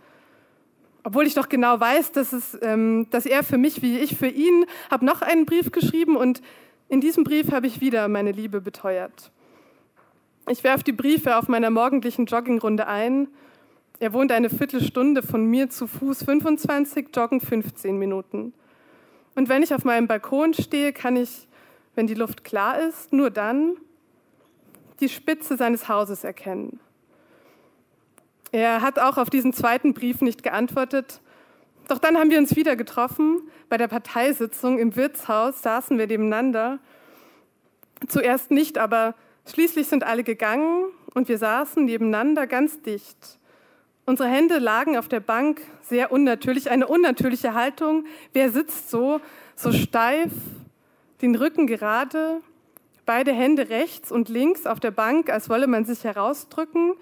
Obwohl ich doch genau weiß, dass, es, ähm, dass er für mich wie ich für ihn, habe noch einen Brief geschrieben und in diesem Brief habe ich wieder meine Liebe beteuert. Ich werfe die Briefe auf meiner morgendlichen Joggingrunde ein. Er wohnt eine Viertelstunde von mir zu Fuß 25, joggen 15 Minuten. Und wenn ich auf meinem Balkon stehe, kann ich, wenn die Luft klar ist, nur dann die Spitze seines Hauses erkennen. Er hat auch auf diesen zweiten Brief nicht geantwortet. Doch dann haben wir uns wieder getroffen. Bei der Parteisitzung im Wirtshaus saßen wir nebeneinander. Zuerst nicht, aber schließlich sind alle gegangen und wir saßen nebeneinander ganz dicht. Unsere Hände lagen auf der Bank, sehr unnatürlich, eine unnatürliche Haltung. Wer sitzt so, so steif, den Rücken gerade, beide Hände rechts und links auf der Bank, als wolle man sich herausdrücken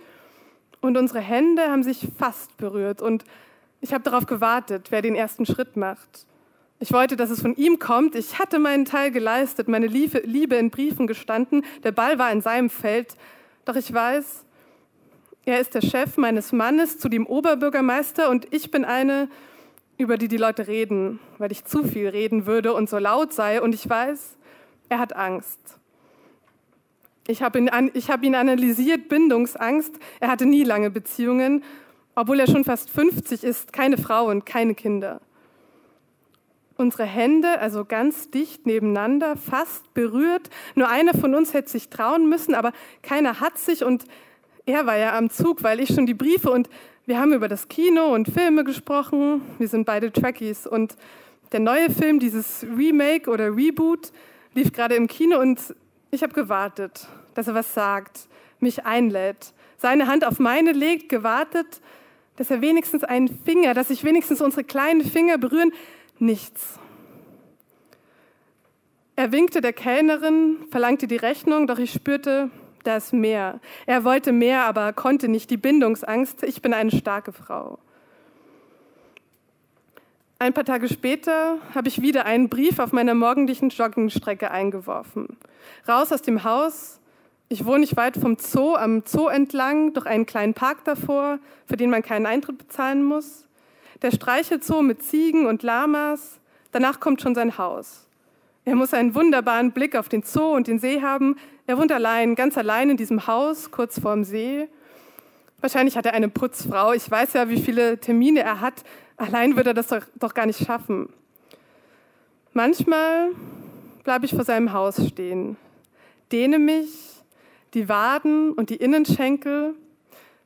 und unsere Hände haben sich fast berührt und ich habe darauf gewartet, wer den ersten Schritt macht. Ich wollte, dass es von ihm kommt. Ich hatte meinen Teil geleistet, meine Liebe in Briefen gestanden. Der Ball war in seinem Feld. Doch ich weiß, er ist der Chef meines Mannes, zu dem Oberbürgermeister, und ich bin eine, über die die Leute reden, weil ich zu viel reden würde und so laut sei. Und ich weiß, er hat Angst. Ich habe ihn, hab ihn analysiert, Bindungsangst. Er hatte nie lange Beziehungen, obwohl er schon fast 50 ist, keine Frau und keine Kinder. Unsere Hände, also ganz dicht nebeneinander, fast berührt. Nur einer von uns hätte sich trauen müssen, aber keiner hat sich und er war ja am Zug, weil ich schon die Briefe und wir haben über das Kino und Filme gesprochen. Wir sind beide Trekkies und der neue Film, dieses Remake oder Reboot, lief gerade im Kino und ich habe gewartet dass er was sagt, mich einlädt, seine Hand auf meine legt, gewartet, dass er wenigstens einen Finger, dass sich wenigstens unsere kleinen Finger berühren. Nichts. Er winkte der Kellnerin, verlangte die Rechnung, doch ich spürte, da ist mehr. Er wollte mehr, aber konnte nicht. Die Bindungsangst, ich bin eine starke Frau. Ein paar Tage später habe ich wieder einen Brief auf meiner morgendlichen Joggingstrecke eingeworfen. Raus aus dem Haus, ich wohne nicht weit vom Zoo, am Zoo entlang, durch einen kleinen Park davor, für den man keinen Eintritt bezahlen muss. Der Streichelzoo mit Ziegen und Lamas. Danach kommt schon sein Haus. Er muss einen wunderbaren Blick auf den Zoo und den See haben. Er wohnt allein, ganz allein in diesem Haus, kurz vorm See. Wahrscheinlich hat er eine Putzfrau. Ich weiß ja, wie viele Termine er hat. Allein würde er das doch, doch gar nicht schaffen. Manchmal bleibe ich vor seinem Haus stehen, dehne mich, die Waden und die Innenschenkel.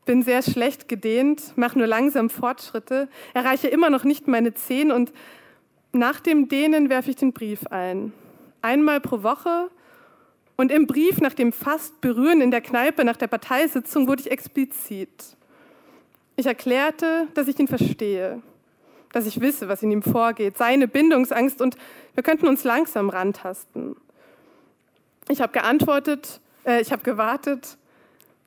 Bin sehr schlecht gedehnt, mache nur langsam Fortschritte, erreiche immer noch nicht meine Zehen und nach dem Dehnen werfe ich den Brief ein. Einmal pro Woche und im Brief nach dem fast Berühren in der Kneipe nach der Parteisitzung wurde ich explizit. Ich erklärte, dass ich ihn verstehe, dass ich wisse, was in ihm vorgeht, seine Bindungsangst und wir könnten uns langsam rantasten. Ich habe geantwortet, äh, ich habe gewartet.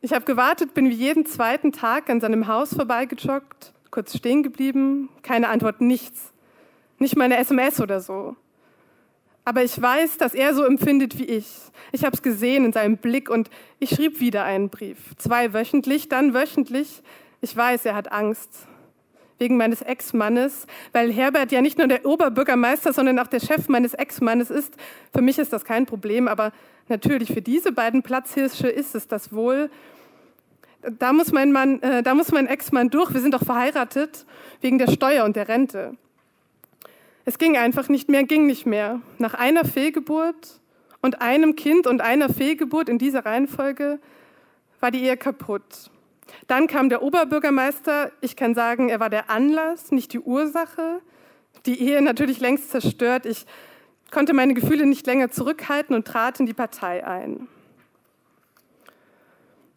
Ich habe gewartet, bin wie jeden zweiten Tag an seinem Haus vorbeigejoggt, kurz stehen geblieben, keine Antwort, nichts. Nicht meine SMS oder so. Aber ich weiß, dass er so empfindet wie ich. Ich habe es gesehen in seinem Blick und ich schrieb wieder einen Brief. Zwei wöchentlich, dann wöchentlich. Ich weiß, er hat Angst. Wegen meines Ex-Mannes, weil Herbert ja nicht nur der Oberbürgermeister, sondern auch der Chef meines Ex-Mannes ist. Für mich ist das kein Problem, aber Natürlich, für diese beiden Platzhirsche ist es das wohl. Da muss mein, Mann, äh, da muss mein Ex-Mann durch. Wir sind doch verheiratet wegen der Steuer und der Rente. Es ging einfach nicht mehr, ging nicht mehr. Nach einer Fehlgeburt und einem Kind und einer Fehlgeburt in dieser Reihenfolge war die Ehe kaputt. Dann kam der Oberbürgermeister. Ich kann sagen, er war der Anlass, nicht die Ursache. Die Ehe natürlich längst zerstört. Ich konnte meine Gefühle nicht länger zurückhalten und trat in die Partei ein.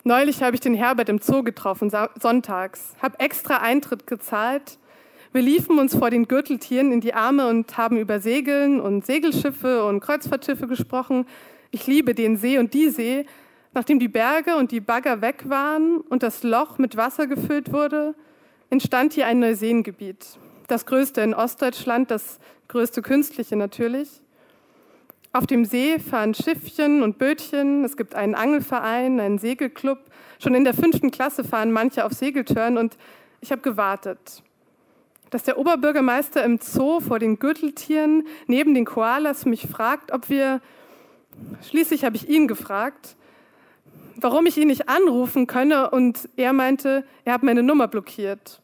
Neulich habe ich den Herbert im Zoo getroffen, sonntags, habe extra Eintritt gezahlt. Wir liefen uns vor den Gürteltieren in die Arme und haben über Segeln und Segelschiffe und Kreuzfahrtschiffe gesprochen. Ich liebe den See und die See. Nachdem die Berge und die Bagger weg waren und das Loch mit Wasser gefüllt wurde, entstand hier ein Neuseengebiet. Das größte in Ostdeutschland, das größte künstliche natürlich. Auf dem See fahren Schiffchen und Bötchen. Es gibt einen Angelverein, einen Segelclub. Schon in der fünften Klasse fahren manche auf Segeltörn und ich habe gewartet, dass der Oberbürgermeister im Zoo vor den Gürteltieren neben den Koalas mich fragt, ob wir, schließlich habe ich ihn gefragt, warum ich ihn nicht anrufen könne und er meinte, er hat meine Nummer blockiert.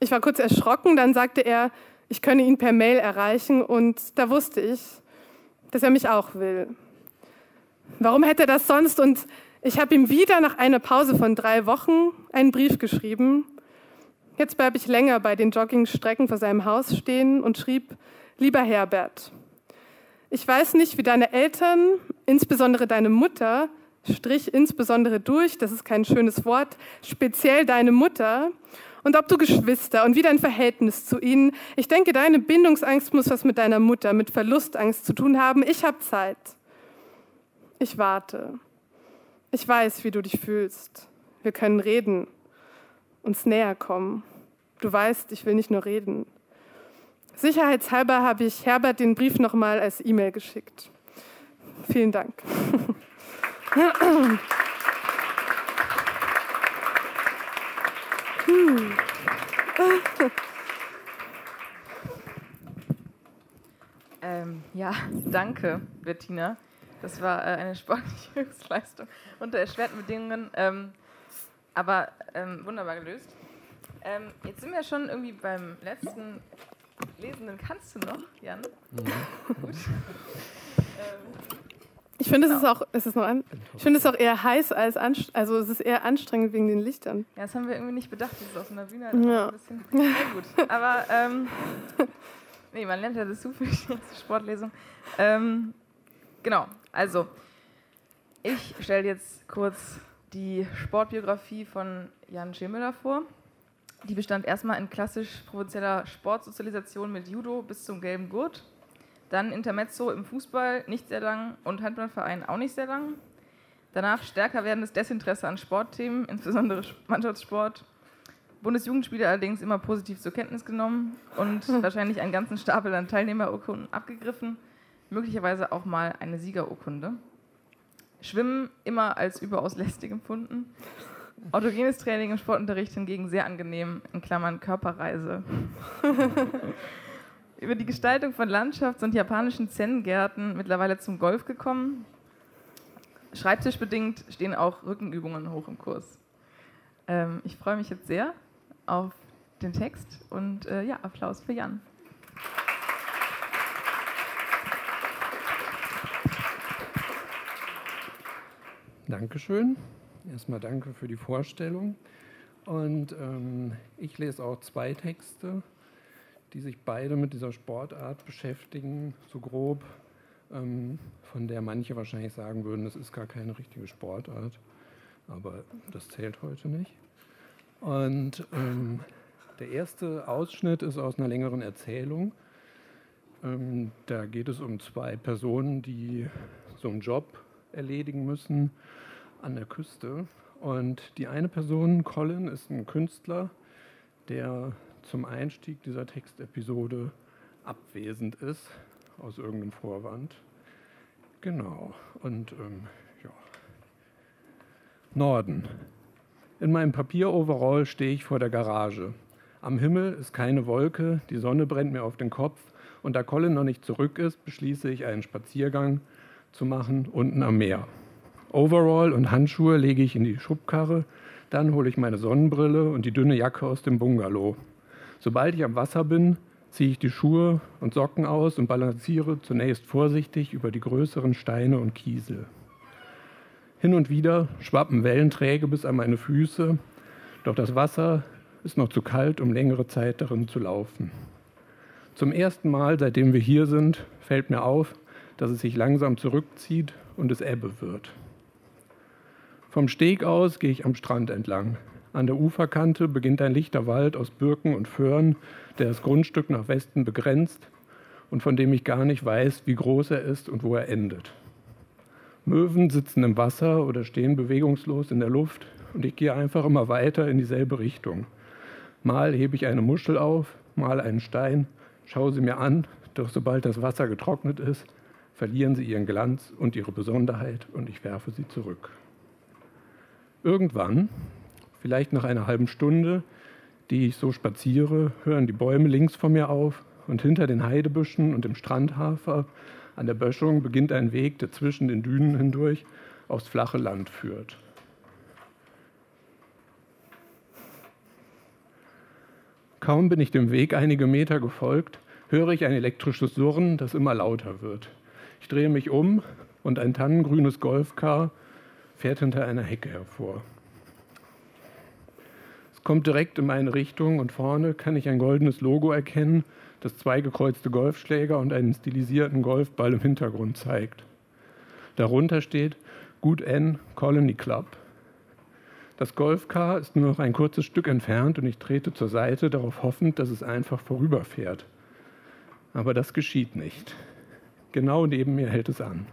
Ich war kurz erschrocken, dann sagte er, ich könne ihn per Mail erreichen und da wusste ich, dass er mich auch will. Warum hätte er das sonst? Und ich habe ihm wieder nach einer Pause von drei Wochen einen Brief geschrieben. Jetzt bleibe ich länger bei den Joggingstrecken vor seinem Haus stehen und schrieb, lieber Herbert, ich weiß nicht, wie deine Eltern, insbesondere deine Mutter, strich insbesondere durch, das ist kein schönes Wort, speziell deine Mutter, und ob du Geschwister und wie dein Verhältnis zu ihnen. Ich denke, deine Bindungsangst muss was mit deiner Mutter, mit Verlustangst zu tun haben. Ich habe Zeit. Ich warte. Ich weiß, wie du dich fühlst. Wir können reden, uns näher kommen. Du weißt, ich will nicht nur reden. Sicherheitshalber habe ich Herbert den Brief nochmal als E-Mail geschickt. Vielen Dank. ähm, ja, danke, Bettina. Das war äh, eine sportliche Höchstleistung unter erschwerten Bedingungen, ähm, aber ähm, wunderbar gelöst. Ähm, jetzt sind wir schon irgendwie beim letzten Lesenden. Kannst du noch, Jan? Mhm. Gut. Ich finde, es ist auch, es ist noch an, ich finde es auch eher heiß als also es ist eher anstrengend wegen den Lichtern. Ja, das haben wir irgendwie nicht bedacht, das ist aus einer Bühne ja. ein bisschen. Ja, gut. Aber ähm, nee, man lernt ja das zufällig zur Sportlesung. Ähm, genau, also ich stelle jetzt kurz die Sportbiografie von Jan Schemüller vor. Die bestand erstmal in klassisch provinzieller Sportsozialisation mit Judo bis zum gelben Gurt dann Intermezzo im Fußball, nicht sehr lang, und Handballverein auch nicht sehr lang. Danach stärker werdendes Desinteresse an Sportthemen, insbesondere Mannschaftssport. Bundesjugendspiele allerdings immer positiv zur Kenntnis genommen und wahrscheinlich einen ganzen Stapel an Teilnehmerurkunden abgegriffen, möglicherweise auch mal eine Siegerurkunde. Schwimmen immer als überaus lästig empfunden. Autogenes Training im Sportunterricht hingegen sehr angenehm, in Klammern Körperreise. über die Gestaltung von Landschafts- und japanischen Zen-Gärten mittlerweile zum Golf gekommen. Schreibtischbedingt stehen auch Rückenübungen hoch im Kurs. Ähm, ich freue mich jetzt sehr auf den Text und äh, ja, Applaus für Jan. Dankeschön. Erstmal danke für die Vorstellung. Und ähm, ich lese auch zwei Texte die sich beide mit dieser Sportart beschäftigen, so grob, ähm, von der manche wahrscheinlich sagen würden, das ist gar keine richtige Sportart, aber das zählt heute nicht. Und ähm, der erste Ausschnitt ist aus einer längeren Erzählung. Ähm, da geht es um zwei Personen, die so einen Job erledigen müssen an der Küste. Und die eine Person, Colin, ist ein Künstler, der zum Einstieg dieser Textepisode abwesend ist, aus irgendeinem Vorwand. Genau, und ähm, ja. Norden. In meinem Papieroverall stehe ich vor der Garage. Am Himmel ist keine Wolke, die Sonne brennt mir auf den Kopf und da Colin noch nicht zurück ist, beschließe ich einen Spaziergang zu machen unten am Meer. Overall und Handschuhe lege ich in die Schubkarre, dann hole ich meine Sonnenbrille und die dünne Jacke aus dem Bungalow. Sobald ich am Wasser bin, ziehe ich die Schuhe und Socken aus und balanciere zunächst vorsichtig über die größeren Steine und Kiesel. Hin und wieder schwappen Wellen träge bis an meine Füße, doch das Wasser ist noch zu kalt, um längere Zeit darin zu laufen. Zum ersten Mal, seitdem wir hier sind, fällt mir auf, dass es sich langsam zurückzieht und es Ebbe wird. Vom Steg aus gehe ich am Strand entlang. An der Uferkante beginnt ein lichter Wald aus Birken und Föhren, der das Grundstück nach Westen begrenzt und von dem ich gar nicht weiß, wie groß er ist und wo er endet. Möwen sitzen im Wasser oder stehen bewegungslos in der Luft und ich gehe einfach immer weiter in dieselbe Richtung. Mal hebe ich eine Muschel auf, mal einen Stein, schaue sie mir an, doch sobald das Wasser getrocknet ist, verlieren sie ihren Glanz und ihre Besonderheit und ich werfe sie zurück. Irgendwann, vielleicht nach einer halben Stunde, die ich so spaziere, hören die Bäume links von mir auf und hinter den Heidebüschen und dem Strandhafer an der Böschung beginnt ein Weg, der zwischen den Dünen hindurch aufs flache Land führt. Kaum bin ich dem Weg einige Meter gefolgt, höre ich ein elektrisches Surren, das immer lauter wird. Ich drehe mich um und ein tannengrünes Golfcar fährt hinter einer Hecke hervor. Kommt direkt in meine Richtung und vorne kann ich ein goldenes Logo erkennen, das zwei gekreuzte Golfschläger und einen stilisierten Golfball im Hintergrund zeigt. Darunter steht Good N Colony Club. Das Golfcar ist nur noch ein kurzes Stück entfernt und ich trete zur Seite, darauf hoffend, dass es einfach vorüberfährt. Aber das geschieht nicht. Genau neben mir hält es an.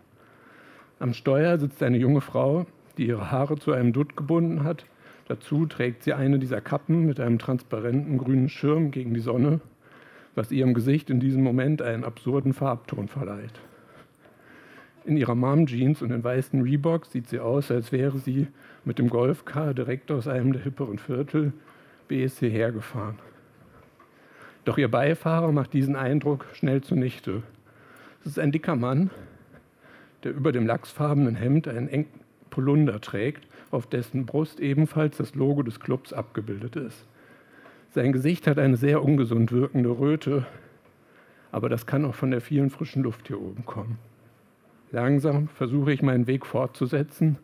Am Steuer sitzt eine junge Frau, die ihre Haare zu einem Dutt gebunden hat. Dazu trägt sie eine dieser Kappen mit einem transparenten grünen Schirm gegen die Sonne was ihrem Gesicht in diesem Moment einen absurden Farbton verleiht. In ihrer Mom-Jeans und den weißen Reeboks sieht sie aus, als wäre sie mit dem Golfcar direkt aus einem der hipperen Viertel BSC hergefahren. Doch ihr Beifahrer macht diesen Eindruck schnell zunichte. Es ist ein dicker Mann, der über dem lachsfarbenen Hemd einen engen Polunder trägt, auf dessen Brust ebenfalls das Logo des Clubs abgebildet ist. Sein Gesicht hat eine sehr ungesund wirkende Röte, aber das kann auch von der vielen frischen Luft hier oben kommen. Langsam versuche ich meinen Weg fortzusetzen,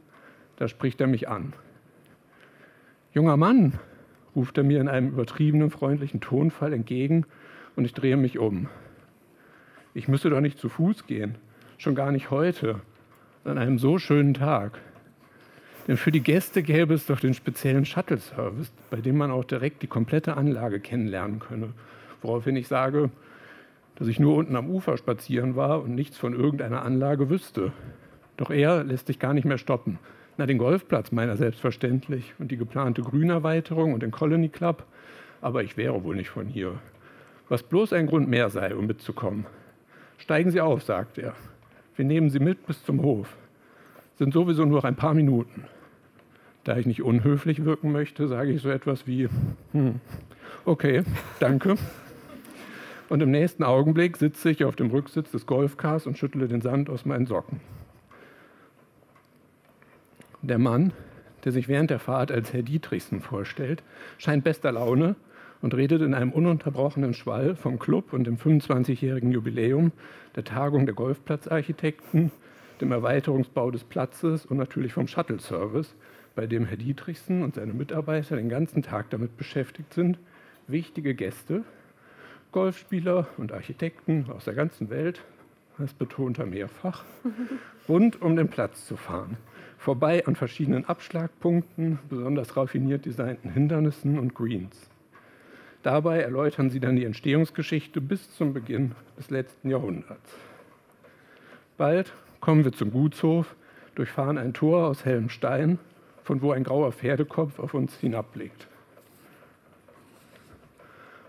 da spricht er mich an. Junger Mann, ruft er mir in einem übertriebenen freundlichen Tonfall entgegen und ich drehe mich um. Ich müsse doch nicht zu Fuß gehen, schon gar nicht heute, an einem so schönen Tag. Denn für die Gäste gäbe es doch den speziellen Shuttle-Service, bei dem man auch direkt die komplette Anlage kennenlernen könne. Woraufhin ich sage, dass ich nur unten am Ufer spazieren war und nichts von irgendeiner Anlage wüsste. Doch er lässt sich gar nicht mehr stoppen. Na, den Golfplatz meiner selbstverständlich und die geplante Grünerweiterung und den Colony Club, aber ich wäre wohl nicht von hier. Was bloß ein Grund mehr sei, um mitzukommen. Steigen Sie auf, sagt er. Wir nehmen Sie mit bis zum Hof. Sind sowieso nur ein paar Minuten. Da ich nicht unhöflich wirken möchte, sage ich so etwas wie, hm, okay, danke. Und im nächsten Augenblick sitze ich auf dem Rücksitz des Golfcars und schüttle den Sand aus meinen Socken. Der Mann, der sich während der Fahrt als Herr Dietrichsen vorstellt, scheint bester Laune und redet in einem ununterbrochenen Schwall vom Club und dem 25-jährigen Jubiläum der Tagung der Golfplatzarchitekten, dem Erweiterungsbau des Platzes und natürlich vom Shuttle-Service, bei dem Herr Dietrichsen und seine Mitarbeiter den ganzen Tag damit beschäftigt sind, wichtige Gäste, Golfspieler und Architekten aus der ganzen Welt, das betont er mehrfach, rund um den Platz zu fahren, vorbei an verschiedenen Abschlagpunkten, besonders raffiniert designten Hindernissen und Greens. Dabei erläutern sie dann die Entstehungsgeschichte bis zum Beginn des letzten Jahrhunderts. Bald kommen wir zum Gutshof, durchfahren ein Tor aus hellem Stein von wo ein grauer Pferdekopf auf uns hinabblickt.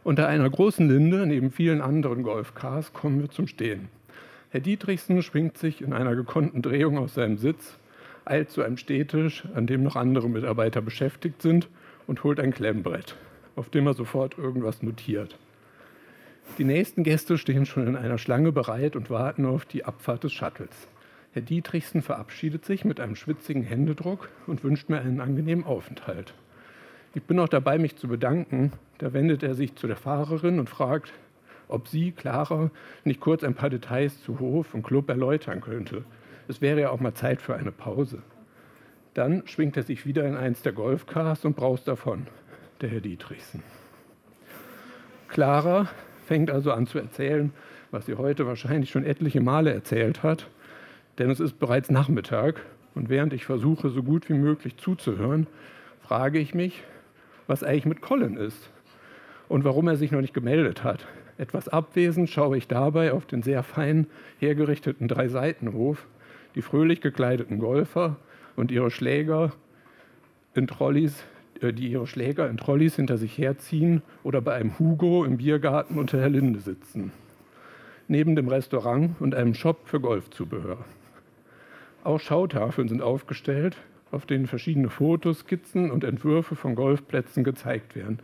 Unter einer großen Linde neben vielen anderen Golfcars kommen wir zum Stehen. Herr Dietrichsen schwingt sich in einer gekonnten Drehung aus seinem Sitz, eilt zu einem Stehtisch, an dem noch andere Mitarbeiter beschäftigt sind, und holt ein Klemmbrett, auf dem er sofort irgendwas notiert. Die nächsten Gäste stehen schon in einer Schlange bereit und warten auf die Abfahrt des Shuttles. Herr Dietrichsen verabschiedet sich mit einem schwitzigen Händedruck und wünscht mir einen angenehmen Aufenthalt. Ich bin noch dabei, mich zu bedanken. Da wendet er sich zu der Fahrerin und fragt, ob sie, Clara, nicht kurz ein paar Details zu Hof und Club erläutern könnte. Es wäre ja auch mal Zeit für eine Pause. Dann schwingt er sich wieder in eins der Golfcars und braust davon, der Herr Dietrichsen. Clara fängt also an zu erzählen, was sie heute wahrscheinlich schon etliche Male erzählt hat denn es ist bereits Nachmittag und während ich versuche, so gut wie möglich zuzuhören, frage ich mich, was eigentlich mit Colin ist und warum er sich noch nicht gemeldet hat. Etwas abwesend schaue ich dabei auf den sehr fein hergerichteten Dreiseitenhof, die fröhlich gekleideten Golfer und ihre Schläger in Trolleys, äh, die ihre Schläger in Trolleys hinter sich herziehen oder bei einem Hugo im Biergarten unter der Linde sitzen. Neben dem Restaurant und einem Shop für Golfzubehör. Auch Schautafeln sind aufgestellt, auf denen verschiedene Fotos, Skizzen und Entwürfe von Golfplätzen gezeigt werden.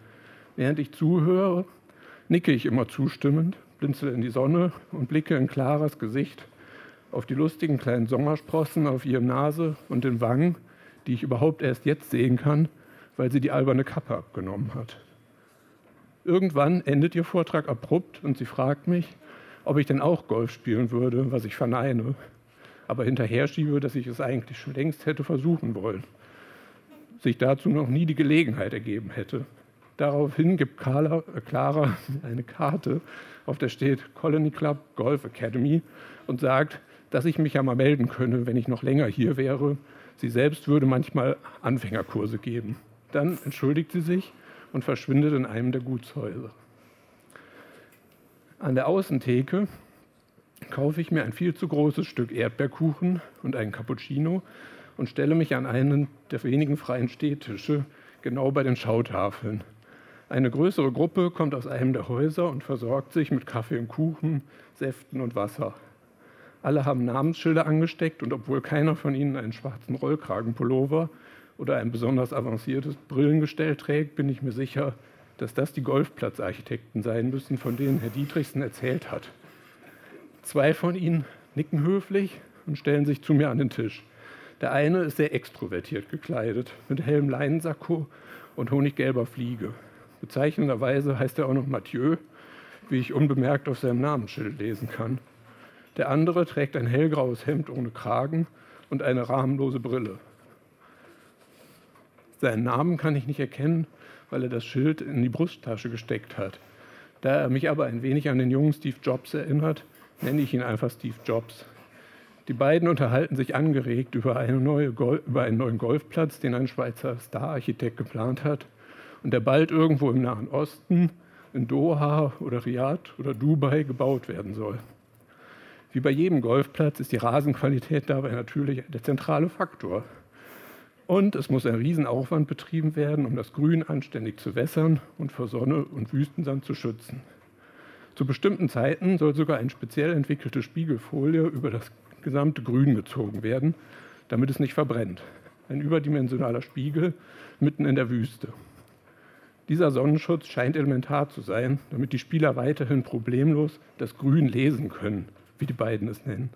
Während ich zuhöre, nicke ich immer zustimmend, blinzle in die Sonne und blicke in Claras Gesicht auf die lustigen kleinen Sommersprossen auf ihrer Nase und den Wangen, die ich überhaupt erst jetzt sehen kann, weil sie die alberne Kappe abgenommen hat. Irgendwann endet ihr Vortrag abrupt und sie fragt mich, ob ich denn auch Golf spielen würde, was ich verneine, aber hinterher schiebe, dass ich es eigentlich schon längst hätte versuchen wollen, sich dazu noch nie die Gelegenheit ergeben hätte. Daraufhin gibt Carla, äh Clara eine Karte, auf der steht Colony Club Golf Academy und sagt, dass ich mich ja mal melden könne, wenn ich noch länger hier wäre. Sie selbst würde manchmal Anfängerkurse geben. Dann entschuldigt sie sich und verschwindet in einem der Gutshäuser. An der Außentheke kaufe ich mir ein viel zu großes Stück Erdbeerkuchen und einen Cappuccino und stelle mich an einen der wenigen freien Stehtische, genau bei den Schautafeln. Eine größere Gruppe kommt aus einem der Häuser und versorgt sich mit Kaffee und Kuchen, Säften und Wasser. Alle haben Namensschilder angesteckt und obwohl keiner von ihnen einen schwarzen Rollkragenpullover oder ein besonders avanciertes Brillengestell trägt, bin ich mir sicher, dass das die Golfplatzarchitekten sein müssen, von denen Herr Dietrichsen erzählt hat. Zwei von ihnen nicken höflich und stellen sich zu mir an den Tisch. Der eine ist sehr extrovertiert gekleidet, mit hellem Leinensacko und honiggelber Fliege. Bezeichnenderweise heißt er auch noch Mathieu, wie ich unbemerkt auf seinem Namensschild lesen kann. Der andere trägt ein hellgraues Hemd ohne Kragen und eine rahmenlose Brille. Seinen Namen kann ich nicht erkennen, weil er das Schild in die Brusttasche gesteckt hat. Da er mich aber ein wenig an den jungen Steve Jobs erinnert, nenne ich ihn einfach Steve Jobs. Die beiden unterhalten sich angeregt über, eine neue über einen neuen Golfplatz, den ein Schweizer Stararchitekt geplant hat und der bald irgendwo im Nahen Osten, in Doha oder Riyadh oder Dubai gebaut werden soll. Wie bei jedem Golfplatz ist die Rasenqualität dabei natürlich der zentrale Faktor. Und es muss ein Riesenaufwand betrieben werden, um das Grün anständig zu wässern und vor Sonne und Wüstensand zu schützen. Zu bestimmten Zeiten soll sogar eine speziell entwickelte Spiegelfolie über das gesamte Grün gezogen werden, damit es nicht verbrennt. Ein überdimensionaler Spiegel mitten in der Wüste. Dieser Sonnenschutz scheint elementar zu sein, damit die Spieler weiterhin problemlos das Grün lesen können, wie die beiden es nennen.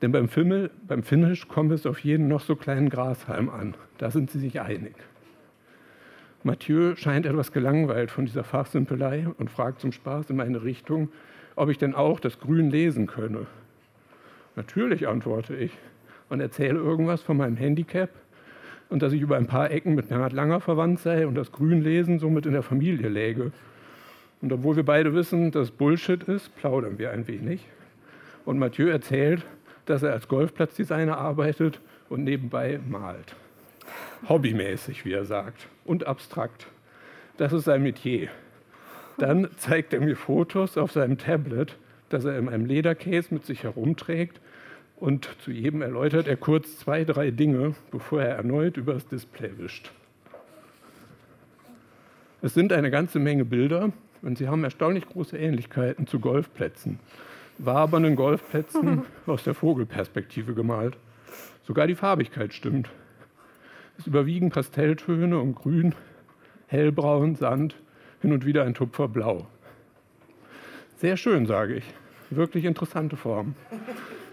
Denn beim, Fimmel, beim Finish kommt es auf jeden noch so kleinen Grashalm an. Da sind sie sich einig. Mathieu scheint etwas gelangweilt von dieser Fachsimpelei und fragt zum Spaß in meine Richtung, ob ich denn auch das Grün lesen könne. Natürlich, antworte ich und erzähle irgendwas von meinem Handicap und dass ich über ein paar Ecken mit Bernhard Langer verwandt sei und das Grünlesen somit in der Familie läge. Und obwohl wir beide wissen, dass Bullshit ist, plaudern wir ein wenig. Und Mathieu erzählt, dass er als Golfplatzdesigner arbeitet und nebenbei malt hobbymäßig, wie er sagt, und abstrakt. Das ist sein Metier. Dann zeigt er mir Fotos auf seinem Tablet, das er in einem Ledercase mit sich herumträgt. Und zu jedem erläutert er kurz zwei, drei Dinge, bevor er erneut über das Display wischt. Es sind eine ganze Menge Bilder und sie haben erstaunlich große Ähnlichkeiten zu Golfplätzen. Wabernden Golfplätzen aus der Vogelperspektive gemalt. Sogar die Farbigkeit stimmt. Es überwiegen Pastelltöne und Grün, hellbraun, Sand, hin und wieder ein Tupfer Blau. Sehr schön, sage ich. Wirklich interessante Form.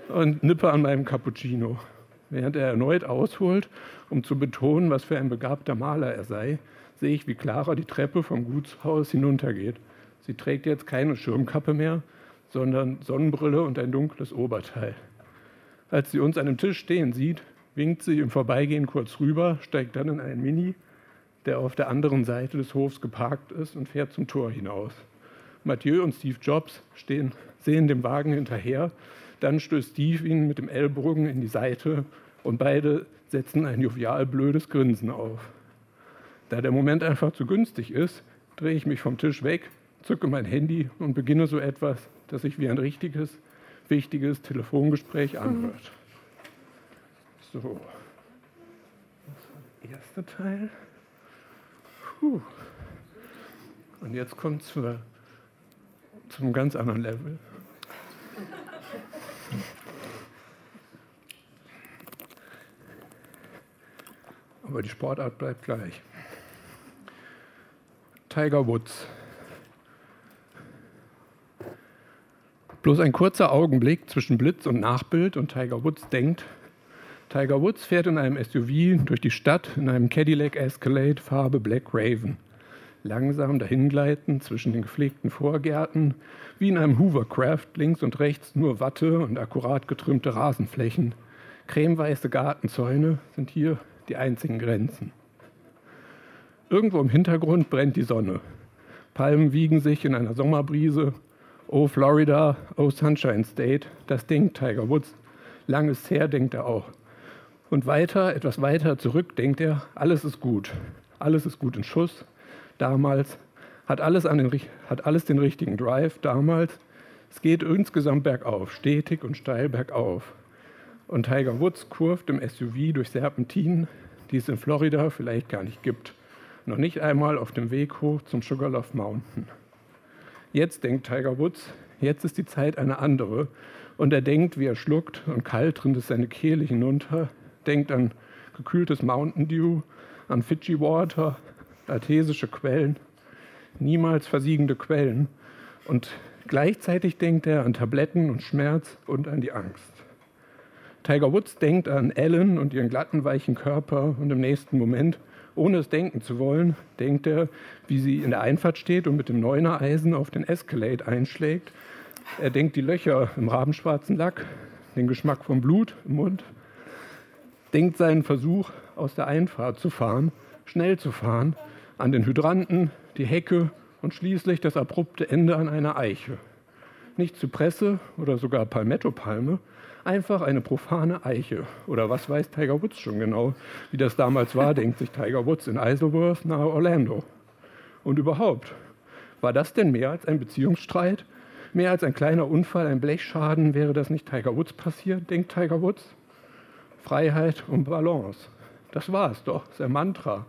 Und nippe an meinem Cappuccino. Während er erneut ausholt, um zu betonen, was für ein begabter Maler er sei, sehe ich, wie Clara die Treppe vom Gutshaus hinuntergeht. Sie trägt jetzt keine Schirmkappe mehr, sondern Sonnenbrille und ein dunkles Oberteil. Als sie uns an dem Tisch stehen sieht, winkt sie im Vorbeigehen kurz rüber, steigt dann in einen Mini, der auf der anderen Seite des Hofs geparkt ist und fährt zum Tor hinaus. Mathieu und Steve Jobs stehen, sehen dem Wagen hinterher. Dann stößt Steve ihn mit dem Ellbogen in die Seite und beide setzen ein jovial blödes Grinsen auf. Da der Moment einfach zu günstig ist, drehe ich mich vom Tisch weg, zücke mein Handy und beginne so etwas, das sich wie ein richtiges, wichtiges Telefongespräch anhört. So. Das erste Teil. Puh. Und jetzt kommt es zum ganz anderen Level. Aber die Sportart bleibt gleich. Tiger Woods. Bloß ein kurzer Augenblick zwischen Blitz und Nachbild und Tiger Woods denkt, Tiger Woods fährt in einem SUV durch die Stadt in einem Cadillac Escalade Farbe Black Raven. Langsam dahingleiten zwischen den gepflegten Vorgärten, wie in einem Hoovercraft, links und rechts nur Watte und akkurat getrümmte Rasenflächen. Cremeweiße Gartenzäune sind hier die einzigen Grenzen. Irgendwo im Hintergrund brennt die Sonne. Palmen wiegen sich in einer Sommerbrise Oh Florida, oh Sunshine State, das denkt Tiger Woods. Lang ist her, denkt er auch. Und weiter, etwas weiter zurück, denkt er, alles ist gut. Alles ist gut in Schuss. Damals hat alles, den, hat alles den richtigen Drive. Damals, es geht insgesamt bergauf, stetig und steil bergauf. Und Tiger Woods kurft im SUV durch Serpentinen, die es in Florida vielleicht gar nicht gibt. Noch nicht einmal auf dem Weg hoch zum Sugarloaf Mountain. Jetzt denkt Tiger Woods, jetzt ist die Zeit eine andere. Und er denkt, wie er schluckt und kalt rinnt es seine Kehle hinunter, denkt an gekühltes Mountain Dew, an Fiji Water, artesische Quellen, niemals versiegende Quellen. Und gleichzeitig denkt er an Tabletten und Schmerz und an die Angst. Tiger Woods denkt an Ellen und ihren glatten, weichen Körper und im nächsten Moment ohne es denken zu wollen, denkt er, wie sie in der Einfahrt steht und mit dem Neuner-Eisen auf den Escalade einschlägt. Er denkt die Löcher im rabenschwarzen Lack, den Geschmack vom Blut im Mund, denkt seinen Versuch, aus der Einfahrt zu fahren, schnell zu fahren, an den Hydranten, die Hecke und schließlich das abrupte Ende an einer Eiche. Nicht Zypresse oder sogar Palmetto-Palme, einfach eine profane Eiche. Oder was weiß Tiger Woods schon genau, wie das damals war, denkt sich Tiger Woods in Isleworth nahe Orlando. Und überhaupt, war das denn mehr als ein Beziehungsstreit? Mehr als ein kleiner Unfall, ein Blechschaden, wäre das nicht Tiger Woods passiert, denkt Tiger Woods? Freiheit und Balance. Das war es doch, sein Mantra.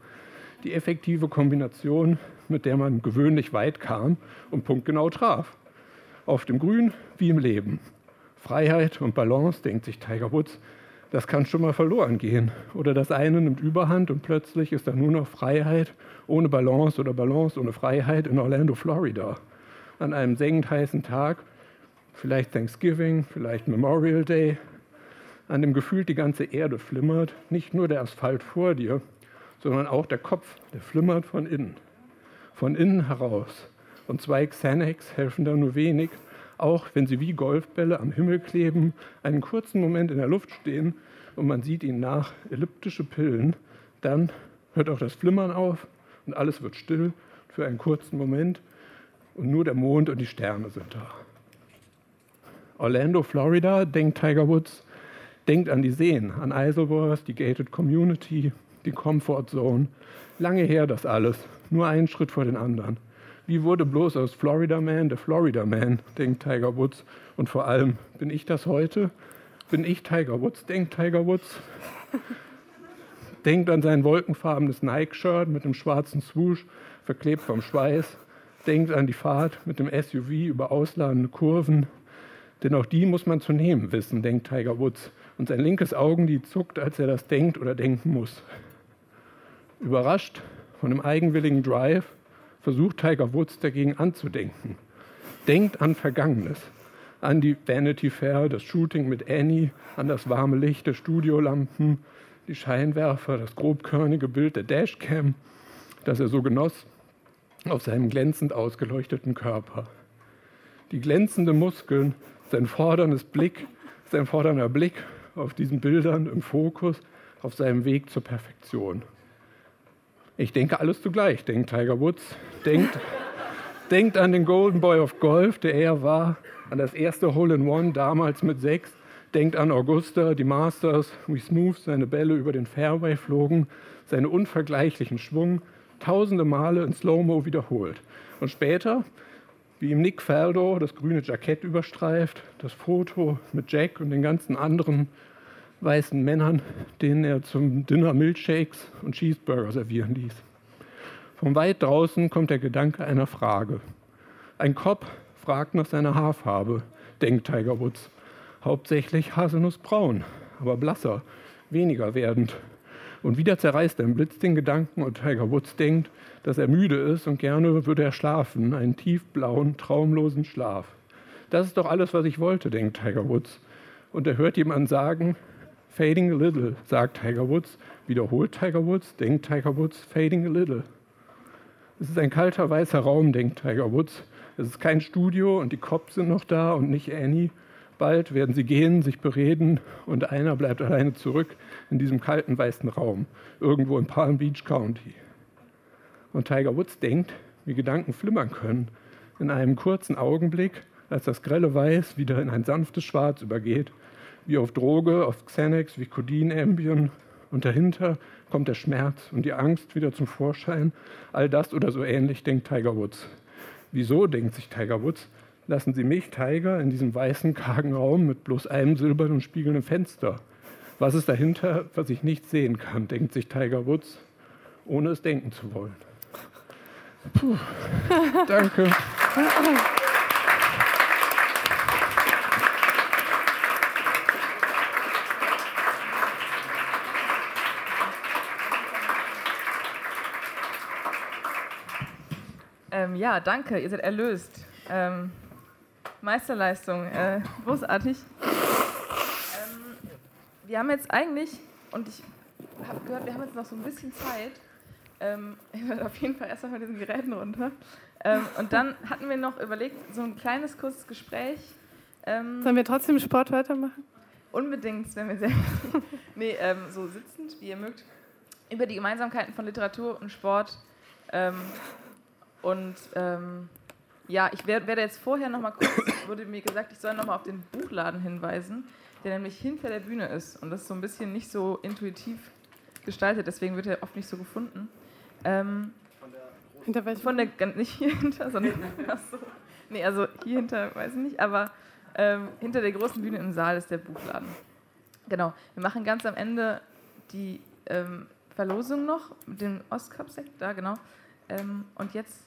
Die effektive Kombination, mit der man gewöhnlich weit kam und punktgenau traf. Auf dem Grün wie im Leben. Freiheit und Balance, denkt sich Tiger Woods, das kann schon mal verloren gehen. Oder das eine nimmt Überhand und plötzlich ist da nur noch Freiheit ohne Balance oder Balance ohne Freiheit in Orlando, Florida. An einem sengend heißen Tag, vielleicht Thanksgiving, vielleicht Memorial Day, an dem gefühlt die ganze Erde flimmert, nicht nur der Asphalt vor dir, sondern auch der Kopf, der flimmert von innen. Von innen heraus. Und zwei Xanax helfen da nur wenig, auch wenn sie wie Golfbälle am Himmel kleben, einen kurzen Moment in der Luft stehen und man sieht ihnen nach, elliptische Pillen, dann hört auch das Flimmern auf und alles wird still für einen kurzen Moment und nur der Mond und die Sterne sind da. Orlando, Florida, denkt Tiger Woods, denkt an die Seen, an Isleworth, die Gated Community, die Comfort Zone. Lange her das alles, nur einen Schritt vor den anderen. Wie wurde bloß aus Florida Man der Florida Man, denkt Tiger Woods. Und vor allem, bin ich das heute? Bin ich Tiger Woods, denkt Tiger Woods. denkt an sein wolkenfarbenes Nike-Shirt mit dem schwarzen Swoosh, verklebt vom Schweiß. Denkt an die Fahrt mit dem SUV über ausladende Kurven. Denn auch die muss man zu nehmen wissen, denkt Tiger Woods. Und sein linkes Augenlid zuckt, als er das denkt oder denken muss. Überrascht von dem eigenwilligen Drive versucht Tiger Woods dagegen anzudenken. Denkt an Vergangenes, an die Vanity Fair, das Shooting mit Annie, an das warme Licht der Studiolampen, die Scheinwerfer, das grobkörnige Bild der Dashcam, das er so genoss auf seinem glänzend ausgeleuchteten Körper. Die glänzenden Muskeln, sein forderndes Blick, sein fordernder Blick auf diesen Bildern im Fokus auf seinem Weg zur Perfektion. Ich denke alles zugleich, denkt Tiger Woods. Denkt, denkt an den Golden Boy of Golf, der er war, an das erste Hole in One damals mit sechs. Denkt an Augusta, die Masters, wie smooth seine Bälle über den Fairway flogen, seinen unvergleichlichen Schwung, tausende Male in Slow-Mo wiederholt. Und später, wie ihm Nick Faldo das grüne Jackett überstreift, das Foto mit Jack und den ganzen anderen weißen Männern, denen er zum Dinner Milkshakes und Cheeseburger servieren ließ. Von weit draußen kommt der Gedanke einer Frage. Ein Kopf fragt nach seiner Haarfarbe, denkt Tiger Woods. Hauptsächlich haselnussbraun, aber blasser, weniger werdend. Und wieder zerreißt ein Blitz den Gedanken und Tiger Woods denkt, dass er müde ist und gerne würde er schlafen, einen tiefblauen, traumlosen Schlaf. Das ist doch alles, was ich wollte, denkt Tiger Woods. Und er hört jemanden sagen, fading a little, sagt Tiger Woods, wiederholt Tiger Woods, denkt Tiger Woods, fading a little. Es ist ein kalter, weißer Raum, denkt Tiger Woods. Es ist kein Studio und die Cops sind noch da und nicht Annie. Bald werden sie gehen, sich bereden und einer bleibt alleine zurück in diesem kalten, weißen Raum, irgendwo in Palm Beach County. Und Tiger Woods denkt, wie Gedanken flimmern können, in einem kurzen Augenblick, als das grelle Weiß wieder in ein sanftes Schwarz übergeht, wie auf Droge, auf Xanax, wie Codein, Ambien. Und dahinter kommt der Schmerz und die Angst wieder zum Vorschein. All das oder so ähnlich denkt Tiger Woods. Wieso, denkt sich Tiger Woods, lassen Sie mich, Tiger, in diesem weißen, kargen Raum mit bloß einem silbernen spiegelnden Fenster? Was ist dahinter, was ich nicht sehen kann, denkt sich Tiger Woods, ohne es denken zu wollen. Puh. Danke. Ähm, ja, danke, ihr seid erlöst. Ähm, Meisterleistung, äh, großartig. Ähm, wir haben jetzt eigentlich, und ich habe gehört, wir haben jetzt noch so ein bisschen Zeit. Ähm, ich werde auf jeden Fall erst mal mit diesen Geräten runter. Ähm, und dann hatten wir noch überlegt, so ein kleines, kurzes Gespräch. Ähm, Sollen wir trotzdem Sport weitermachen? Unbedingt, wenn wir sehr. nee, ähm, so sitzend, wie ihr mögt, über die Gemeinsamkeiten von Literatur und Sport. Ähm, und ja, ich werd, werde jetzt vorher noch mal kurz, wurde mir gesagt, ich soll noch mal auf den Buchladen hinweisen, der nämlich hinter der Bühne ist. Und das ist so ein bisschen nicht so intuitiv gestaltet, deswegen wird er oft nicht so gefunden. Ähm, Hinter welchem? von der, nicht hier hinter, sondern, achso, nee, also hier hinter, weiß ich nicht, aber ähm, hinter der großen Bühne im Saal ist der Buchladen. Genau, wir machen ganz am Ende die ähm, Verlosung noch mit dem Ostcup-Sekt, da genau. Ähm, und jetzt,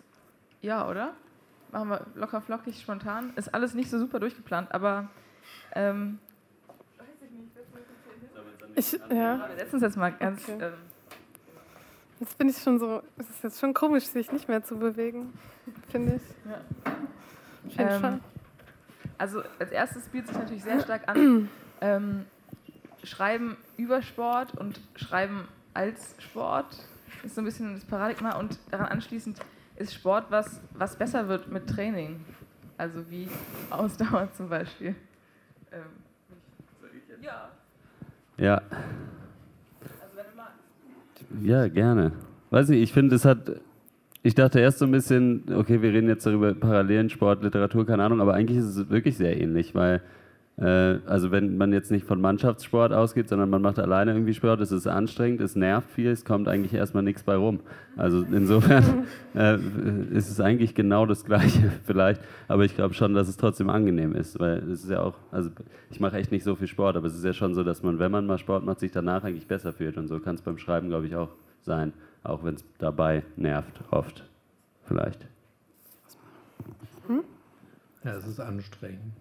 ja, oder? Machen wir locker flockig, spontan. Ist alles nicht so super durchgeplant, aber ähm, Ich, ja, wir setzen uns jetzt mal ganz. Okay. Ähm, jetzt bin ich schon so. Es ist jetzt schon komisch, sich nicht mehr zu bewegen, finde ich. Ja. Auf Ähm. Also als erstes bietet sich natürlich sehr stark an, ähm, Schreiben über Sport und Schreiben als Sport ist so ein bisschen das Paradigma und daran anschließend ist Sport was, was besser wird mit Training. Also wie Ausdauer zum Beispiel. Ähm, ja, Ja, also wenn du magst. ja, gerne. Weiß nicht, ich finde, es hat. Ich dachte erst so ein bisschen, okay, wir reden jetzt darüber Parallelen, Sport, Literatur, keine Ahnung, aber eigentlich ist es wirklich sehr ähnlich, weil, also wenn man jetzt nicht von Mannschaftssport ausgeht, sondern man macht alleine irgendwie Sport, es ist anstrengend, es nervt viel, es kommt eigentlich erstmal nichts bei rum. Also insofern äh, ist es eigentlich genau das Gleiche vielleicht, aber ich glaube schon, dass es trotzdem angenehm ist, weil es ist ja auch, also ich mache echt nicht so viel Sport, aber es ist ja schon so, dass man, wenn man mal Sport macht, sich danach eigentlich besser fühlt und so kann es beim Schreiben, glaube ich, auch sein, auch wenn es dabei nervt, oft vielleicht. Ja, es ist anstrengend.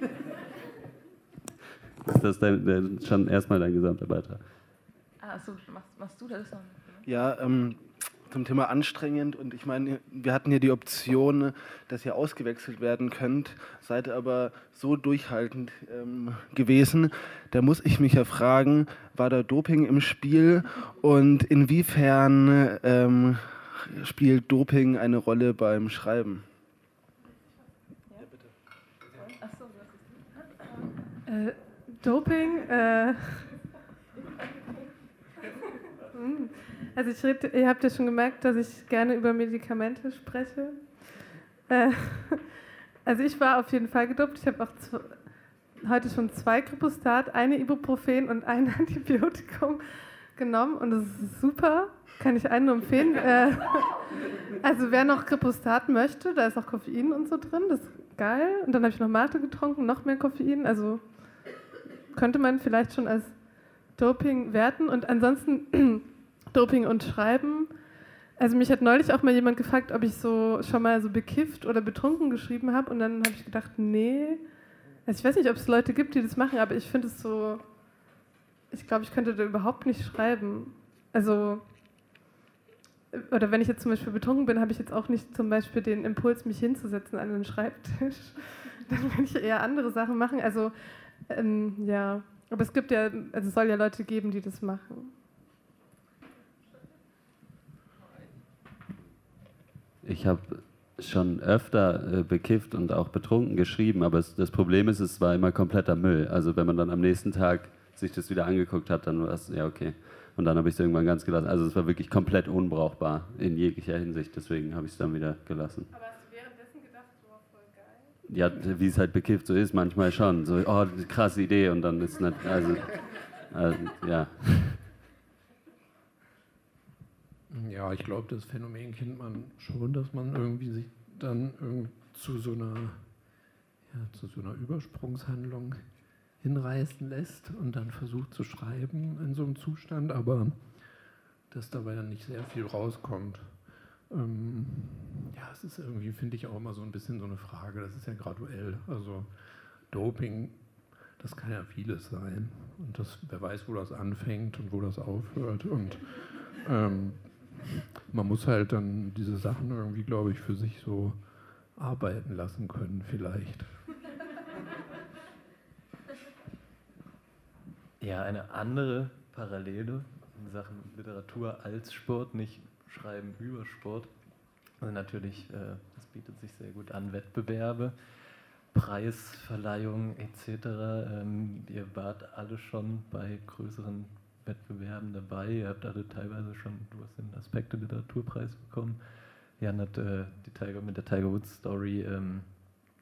Ist das dein, dein, schon erstmal dein gesamter Beitrag? Ah, achso, machst, machst du das dann? Ja, ähm, zum Thema anstrengend und ich meine, wir hatten hier die Option, dass ihr ausgewechselt werden könnt, seid aber so durchhaltend ähm, gewesen. Da muss ich mich ja fragen, war da Doping im Spiel und inwiefern ähm, spielt Doping eine Rolle beim Schreiben? Äh, Doping, äh, hm. also ich red, ihr habt ja schon gemerkt, dass ich gerne über Medikamente spreche. Äh, also ich war auf jeden Fall gedopt. Ich habe auch zw- heute schon zwei Kripostat, eine Ibuprofen und ein Antibiotikum genommen und das ist super. Kann ich einen nur empfehlen. Äh, also wer noch Kripostat möchte, da ist auch Koffein und so drin, das ist geil. Und dann habe ich noch Mate getrunken, noch mehr Koffein. Also könnte man vielleicht schon als Doping werten und ansonsten Doping und Schreiben. Also mich hat neulich auch mal jemand gefragt, ob ich so schon mal so bekifft oder betrunken geschrieben habe und dann habe ich gedacht, nee. Also ich weiß nicht, ob es Leute gibt, die das machen, aber ich finde es so, ich glaube, ich könnte da überhaupt nicht schreiben. Also, oder wenn ich jetzt zum Beispiel betrunken bin, habe ich jetzt auch nicht zum Beispiel den Impuls, mich hinzusetzen an den Schreibtisch. Dann würde ich eher andere Sachen machen. Also, ähm, ja, aber es gibt ja, also es soll ja Leute geben, die das machen. Ich habe schon öfter äh, bekifft und auch betrunken geschrieben, aber es, das Problem ist, es war immer kompletter Müll. Also wenn man dann am nächsten Tag sich das wieder angeguckt hat, dann war es, ja okay. Und dann habe ich es irgendwann ganz gelassen. Also es war wirklich komplett unbrauchbar in jeglicher Hinsicht, deswegen habe ich es dann wieder gelassen. Aber hast du währenddessen gedacht, so voll geil? Ja, wie es halt bekifft so ist, manchmal schon. So, oh, krasse Idee und dann ist nicht, also, also ja. Ja, ich glaube, das Phänomen kennt man schon, dass man irgendwie sich dann zu so einer, ja, zu so einer Übersprungshandlung hinreißen lässt und dann versucht zu schreiben in so einem Zustand, aber dass dabei dann nicht sehr viel rauskommt. Ähm, ja, es ist irgendwie, finde ich, auch immer so ein bisschen so eine Frage. Das ist ja graduell. Also Doping, das kann ja vieles sein. Und das, wer weiß, wo das anfängt und wo das aufhört. Und ähm, man muss halt dann diese Sachen irgendwie, glaube ich, für sich so arbeiten lassen können, vielleicht. Ja, eine andere Parallele in Sachen Literatur als Sport, nicht Schreiben über Sport. Also natürlich, äh, das bietet sich sehr gut an, Wettbewerbe, Preisverleihungen etc. Ähm, ihr wart alle schon bei größeren Wettbewerben dabei. Ihr habt alle teilweise schon, du hast den Aspekte Literaturpreis bekommen. Jan hat äh, die Tiger, mit der Tiger Woods Story ähm,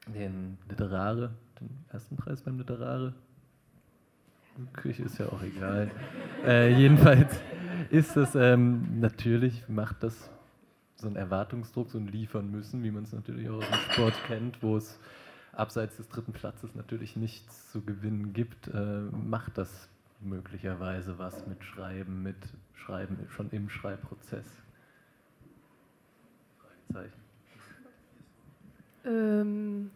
den Literare, den ersten Preis beim Literare. Küche ist ja auch egal. äh, jedenfalls ist es ähm, natürlich, macht das so einen Erwartungsdruck, so ein Liefern müssen, wie man es natürlich auch aus dem Sport kennt, wo es abseits des dritten Platzes natürlich nichts zu gewinnen gibt, äh, macht das möglicherweise was mit Schreiben, mit Schreiben schon im Schreibprozess? Ähm,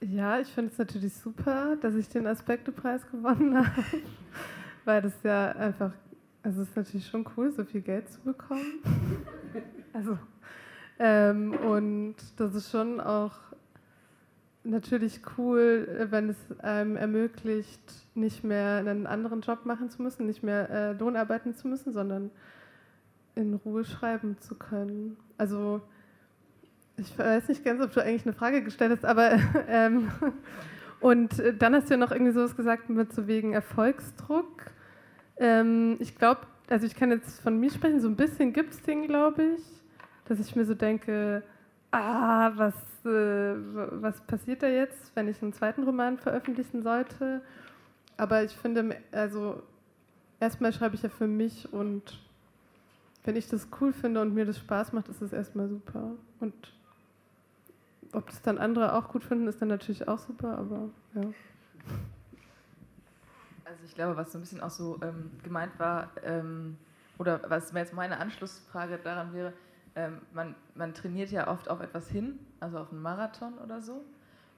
ja, ich finde es natürlich super, dass ich den Aspektepreis gewonnen habe, weil das ja einfach, also es ist natürlich schon cool, so viel Geld zu bekommen. also, ähm, und das ist schon auch natürlich cool, wenn es einem ermöglicht, nicht mehr einen anderen Job machen zu müssen, nicht mehr äh, Lohn arbeiten zu müssen, sondern in Ruhe schreiben zu können. Also ich weiß nicht ganz, ob du eigentlich eine Frage gestellt hast, aber ähm, und dann hast du ja noch irgendwie sowas gesagt mit so wegen Erfolgsdruck. Ähm, ich glaube, also ich kann jetzt von mir sprechen, so ein bisschen gibt es den, glaube ich, dass ich mir so denke, ah, was, äh, was passiert da jetzt, wenn ich einen zweiten Roman veröffentlichen sollte? Aber ich finde, also erstmal schreibe ich ja für mich und wenn ich das cool finde und mir das Spaß macht, ist es erstmal super. Und ob das dann andere auch gut finden, ist dann natürlich auch super, aber ja. Also ich glaube, was so ein bisschen auch so ähm, gemeint war, ähm, oder was jetzt meine Anschlussfrage daran wäre, ähm, man, man trainiert ja oft auf etwas hin, also auf einen Marathon oder so.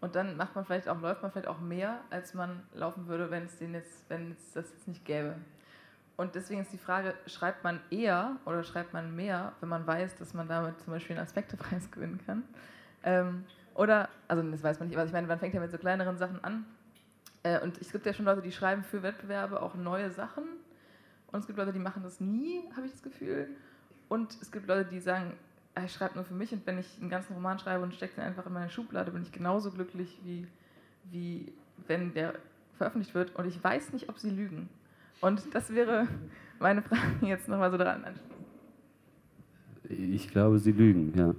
Und dann macht man vielleicht auch, läuft man vielleicht auch mehr, als man laufen würde, wenn es den jetzt, wenn es das jetzt nicht gäbe. Und deswegen ist die Frage, schreibt man eher oder schreibt man mehr, wenn man weiß, dass man damit zum Beispiel einen Aspektepreis gewinnen kann? Ähm, oder, also das weiß man nicht, aber ich meine, man fängt ja mit so kleineren Sachen an. Äh, und es gibt ja schon Leute, die schreiben für Wettbewerbe auch neue Sachen. Und es gibt Leute, die machen das nie, habe ich das Gefühl. Und es gibt Leute, die sagen, ah, ich schreibe nur für mich und wenn ich einen ganzen Roman schreibe und stecke den einfach in meine Schublade, bin ich genauso glücklich, wie, wie wenn der veröffentlicht wird. Und ich weiß nicht, ob sie lügen. Und das wäre meine Frage jetzt nochmal so dran. Ich glaube, sie lügen, ja.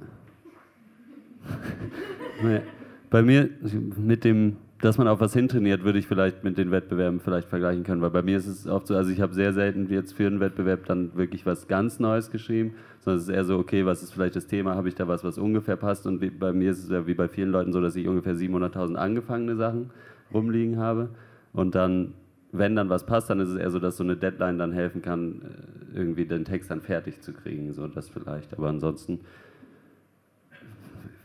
Bei mir mit dem dass man auf was hintrainiert, würde ich vielleicht mit den Wettbewerben vielleicht vergleichen können, weil bei mir ist es oft so, also ich habe sehr selten jetzt für einen Wettbewerb dann wirklich was ganz Neues geschrieben, sondern es ist eher so, okay, was ist vielleicht das Thema, habe ich da was, was ungefähr passt und wie, bei mir ist es ja wie bei vielen Leuten so, dass ich ungefähr 700.000 angefangene Sachen rumliegen habe und dann wenn dann was passt, dann ist es eher so, dass so eine Deadline dann helfen kann, äh, irgendwie den Text dann fertig zu kriegen, so das vielleicht. Aber ansonsten,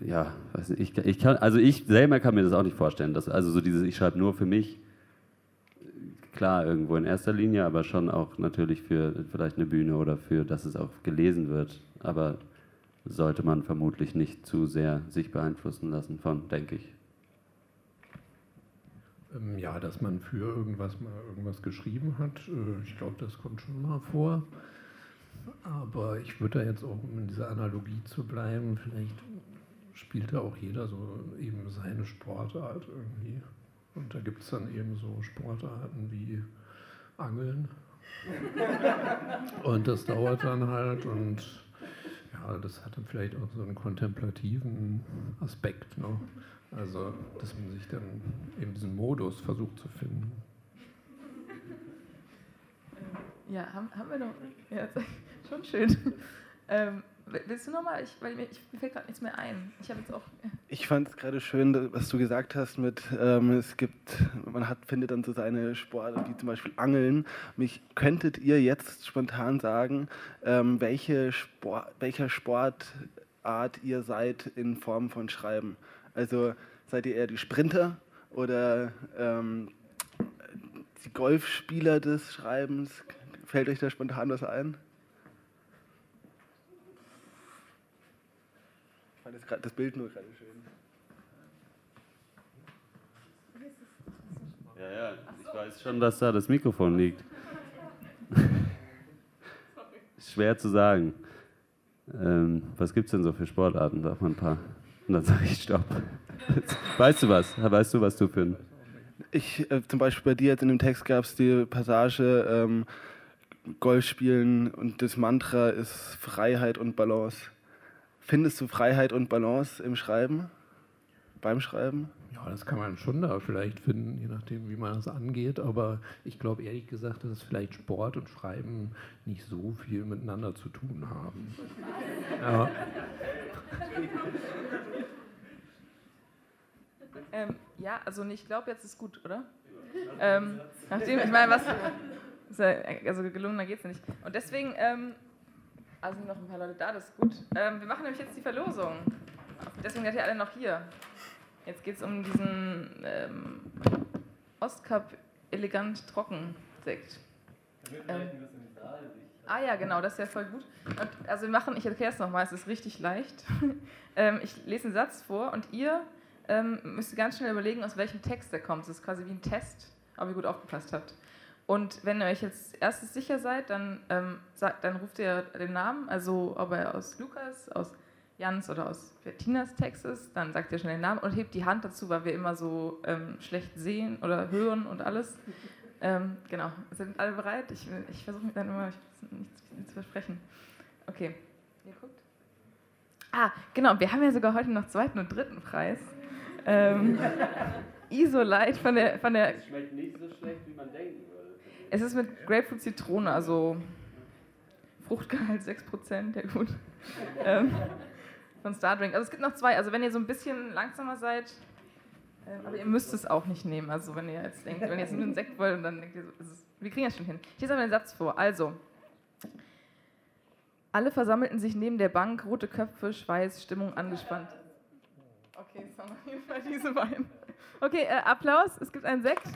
ja, weiß nicht, ich, ich kann, also ich selber kann mir das auch nicht vorstellen. Dass, also so dieses, ich schreibe nur für mich, klar irgendwo in erster Linie, aber schon auch natürlich für vielleicht eine Bühne oder für, dass es auch gelesen wird. Aber sollte man vermutlich nicht zu sehr sich beeinflussen lassen von, denke ich. Ähm, ja, dass man für irgendwas mal irgendwas geschrieben hat, äh, ich glaube, das kommt schon mal vor. Aber ich würde da jetzt auch, um in dieser Analogie zu bleiben, vielleicht spielt da auch jeder so eben seine Sportart irgendwie. Und da gibt es dann eben so Sportarten wie Angeln. und das dauert dann halt und ja, das hat dann vielleicht auch so einen kontemplativen Aspekt. Ne? Also, dass man sich dann in diesem Modus versucht zu finden. Ja, haben, haben wir noch. Ja, schon schön. Ähm, willst du nochmal? Ich, mir, ich, mir fällt gerade nichts mehr ein. Ich habe jetzt auch. Ich fand es gerade schön, was du gesagt hast mit, ähm, es gibt, man hat, findet dann so seine Sportarten, wie zum Beispiel Angeln. Mich könntet ihr jetzt spontan sagen, ähm, welche Sport, welcher Sportart ihr seid in Form von Schreiben? Also seid ihr eher die Sprinter oder ähm, die Golfspieler des Schreibens? Fällt euch da spontan was ein? Ich fand das, grad, das Bild nur gerade schön. Ja, ja, ich weiß schon, dass da das Mikrofon liegt. Schwer zu sagen. Ähm, was gibt es denn so für Sportarten? Sag mal ein paar. Und dann sage ich Stopp. Weißt du was? Weißt du, was du für ein. Ich, äh, zum Beispiel bei dir jetzt in dem Text gab es die Passage ähm, Golf spielen und das Mantra ist Freiheit und Balance. Findest du Freiheit und Balance im Schreiben? Beim Schreiben? Ja, das kann man schon da vielleicht finden, je nachdem, wie man das angeht. Aber ich glaube ehrlich gesagt, dass vielleicht Sport und Schreiben nicht so viel miteinander zu tun haben. Ja. Ähm, ja, also ich glaube, jetzt ist gut, oder? Ähm, nachdem, ich meine, was. Also gelungener geht es nicht. Und deswegen, ähm, also sind noch ein paar Leute da, das ist gut. Ähm, wir machen nämlich jetzt die Verlosung. Deswegen seid ihr alle noch hier. Jetzt geht es um diesen ähm, Ostkap elegant trocken Sekt. Ähm, ah ja, genau, das ist ja voll gut. Und, also wir machen, ich erkläre es nochmal, es ist richtig leicht. ähm, ich lese einen Satz vor und ihr ähm, müsst ganz schnell überlegen, aus welchem Text der kommt. Es ist quasi wie ein Test, ob ihr gut aufgepasst habt. Und wenn ihr euch jetzt erstes sicher seid, dann, ähm, sagt, dann ruft ihr den Namen, also ob er aus Lukas, aus Jans oder aus Bettinas Text ist, dann sagt ihr schnell den Namen und hebt die Hand dazu, weil wir immer so ähm, schlecht sehen oder hören und alles. Ähm, genau, sind alle bereit? Ich, ich versuche mir dann immer nichts, nichts zu versprechen. Okay, ihr guckt. Ah, genau, wir haben ja sogar heute noch zweiten und dritten Preis. Ähm, Isolite von der, von der. Es schmeckt nicht so schlecht, wie man würde. Es ist mit Grapefruit Zitrone, also Fruchtgehalt 6%, ja gut. ähm, von Stardrink. Also es gibt noch zwei. Also wenn ihr so ein bisschen langsamer seid, äh, aber ihr müsst es auch nicht nehmen. Also wenn ihr jetzt denkt, wenn ihr jetzt nur einen Sekt wollt und dann denkt ihr, so, ist, wir kriegen das schon hin. Ich lese aber den Satz vor. Also, alle versammelten sich neben der Bank, rote Köpfe, Schweiß, Stimmung angespannt. Okay, jeden Fall diese beiden. Okay, äh, Applaus, es gibt einen Sekt.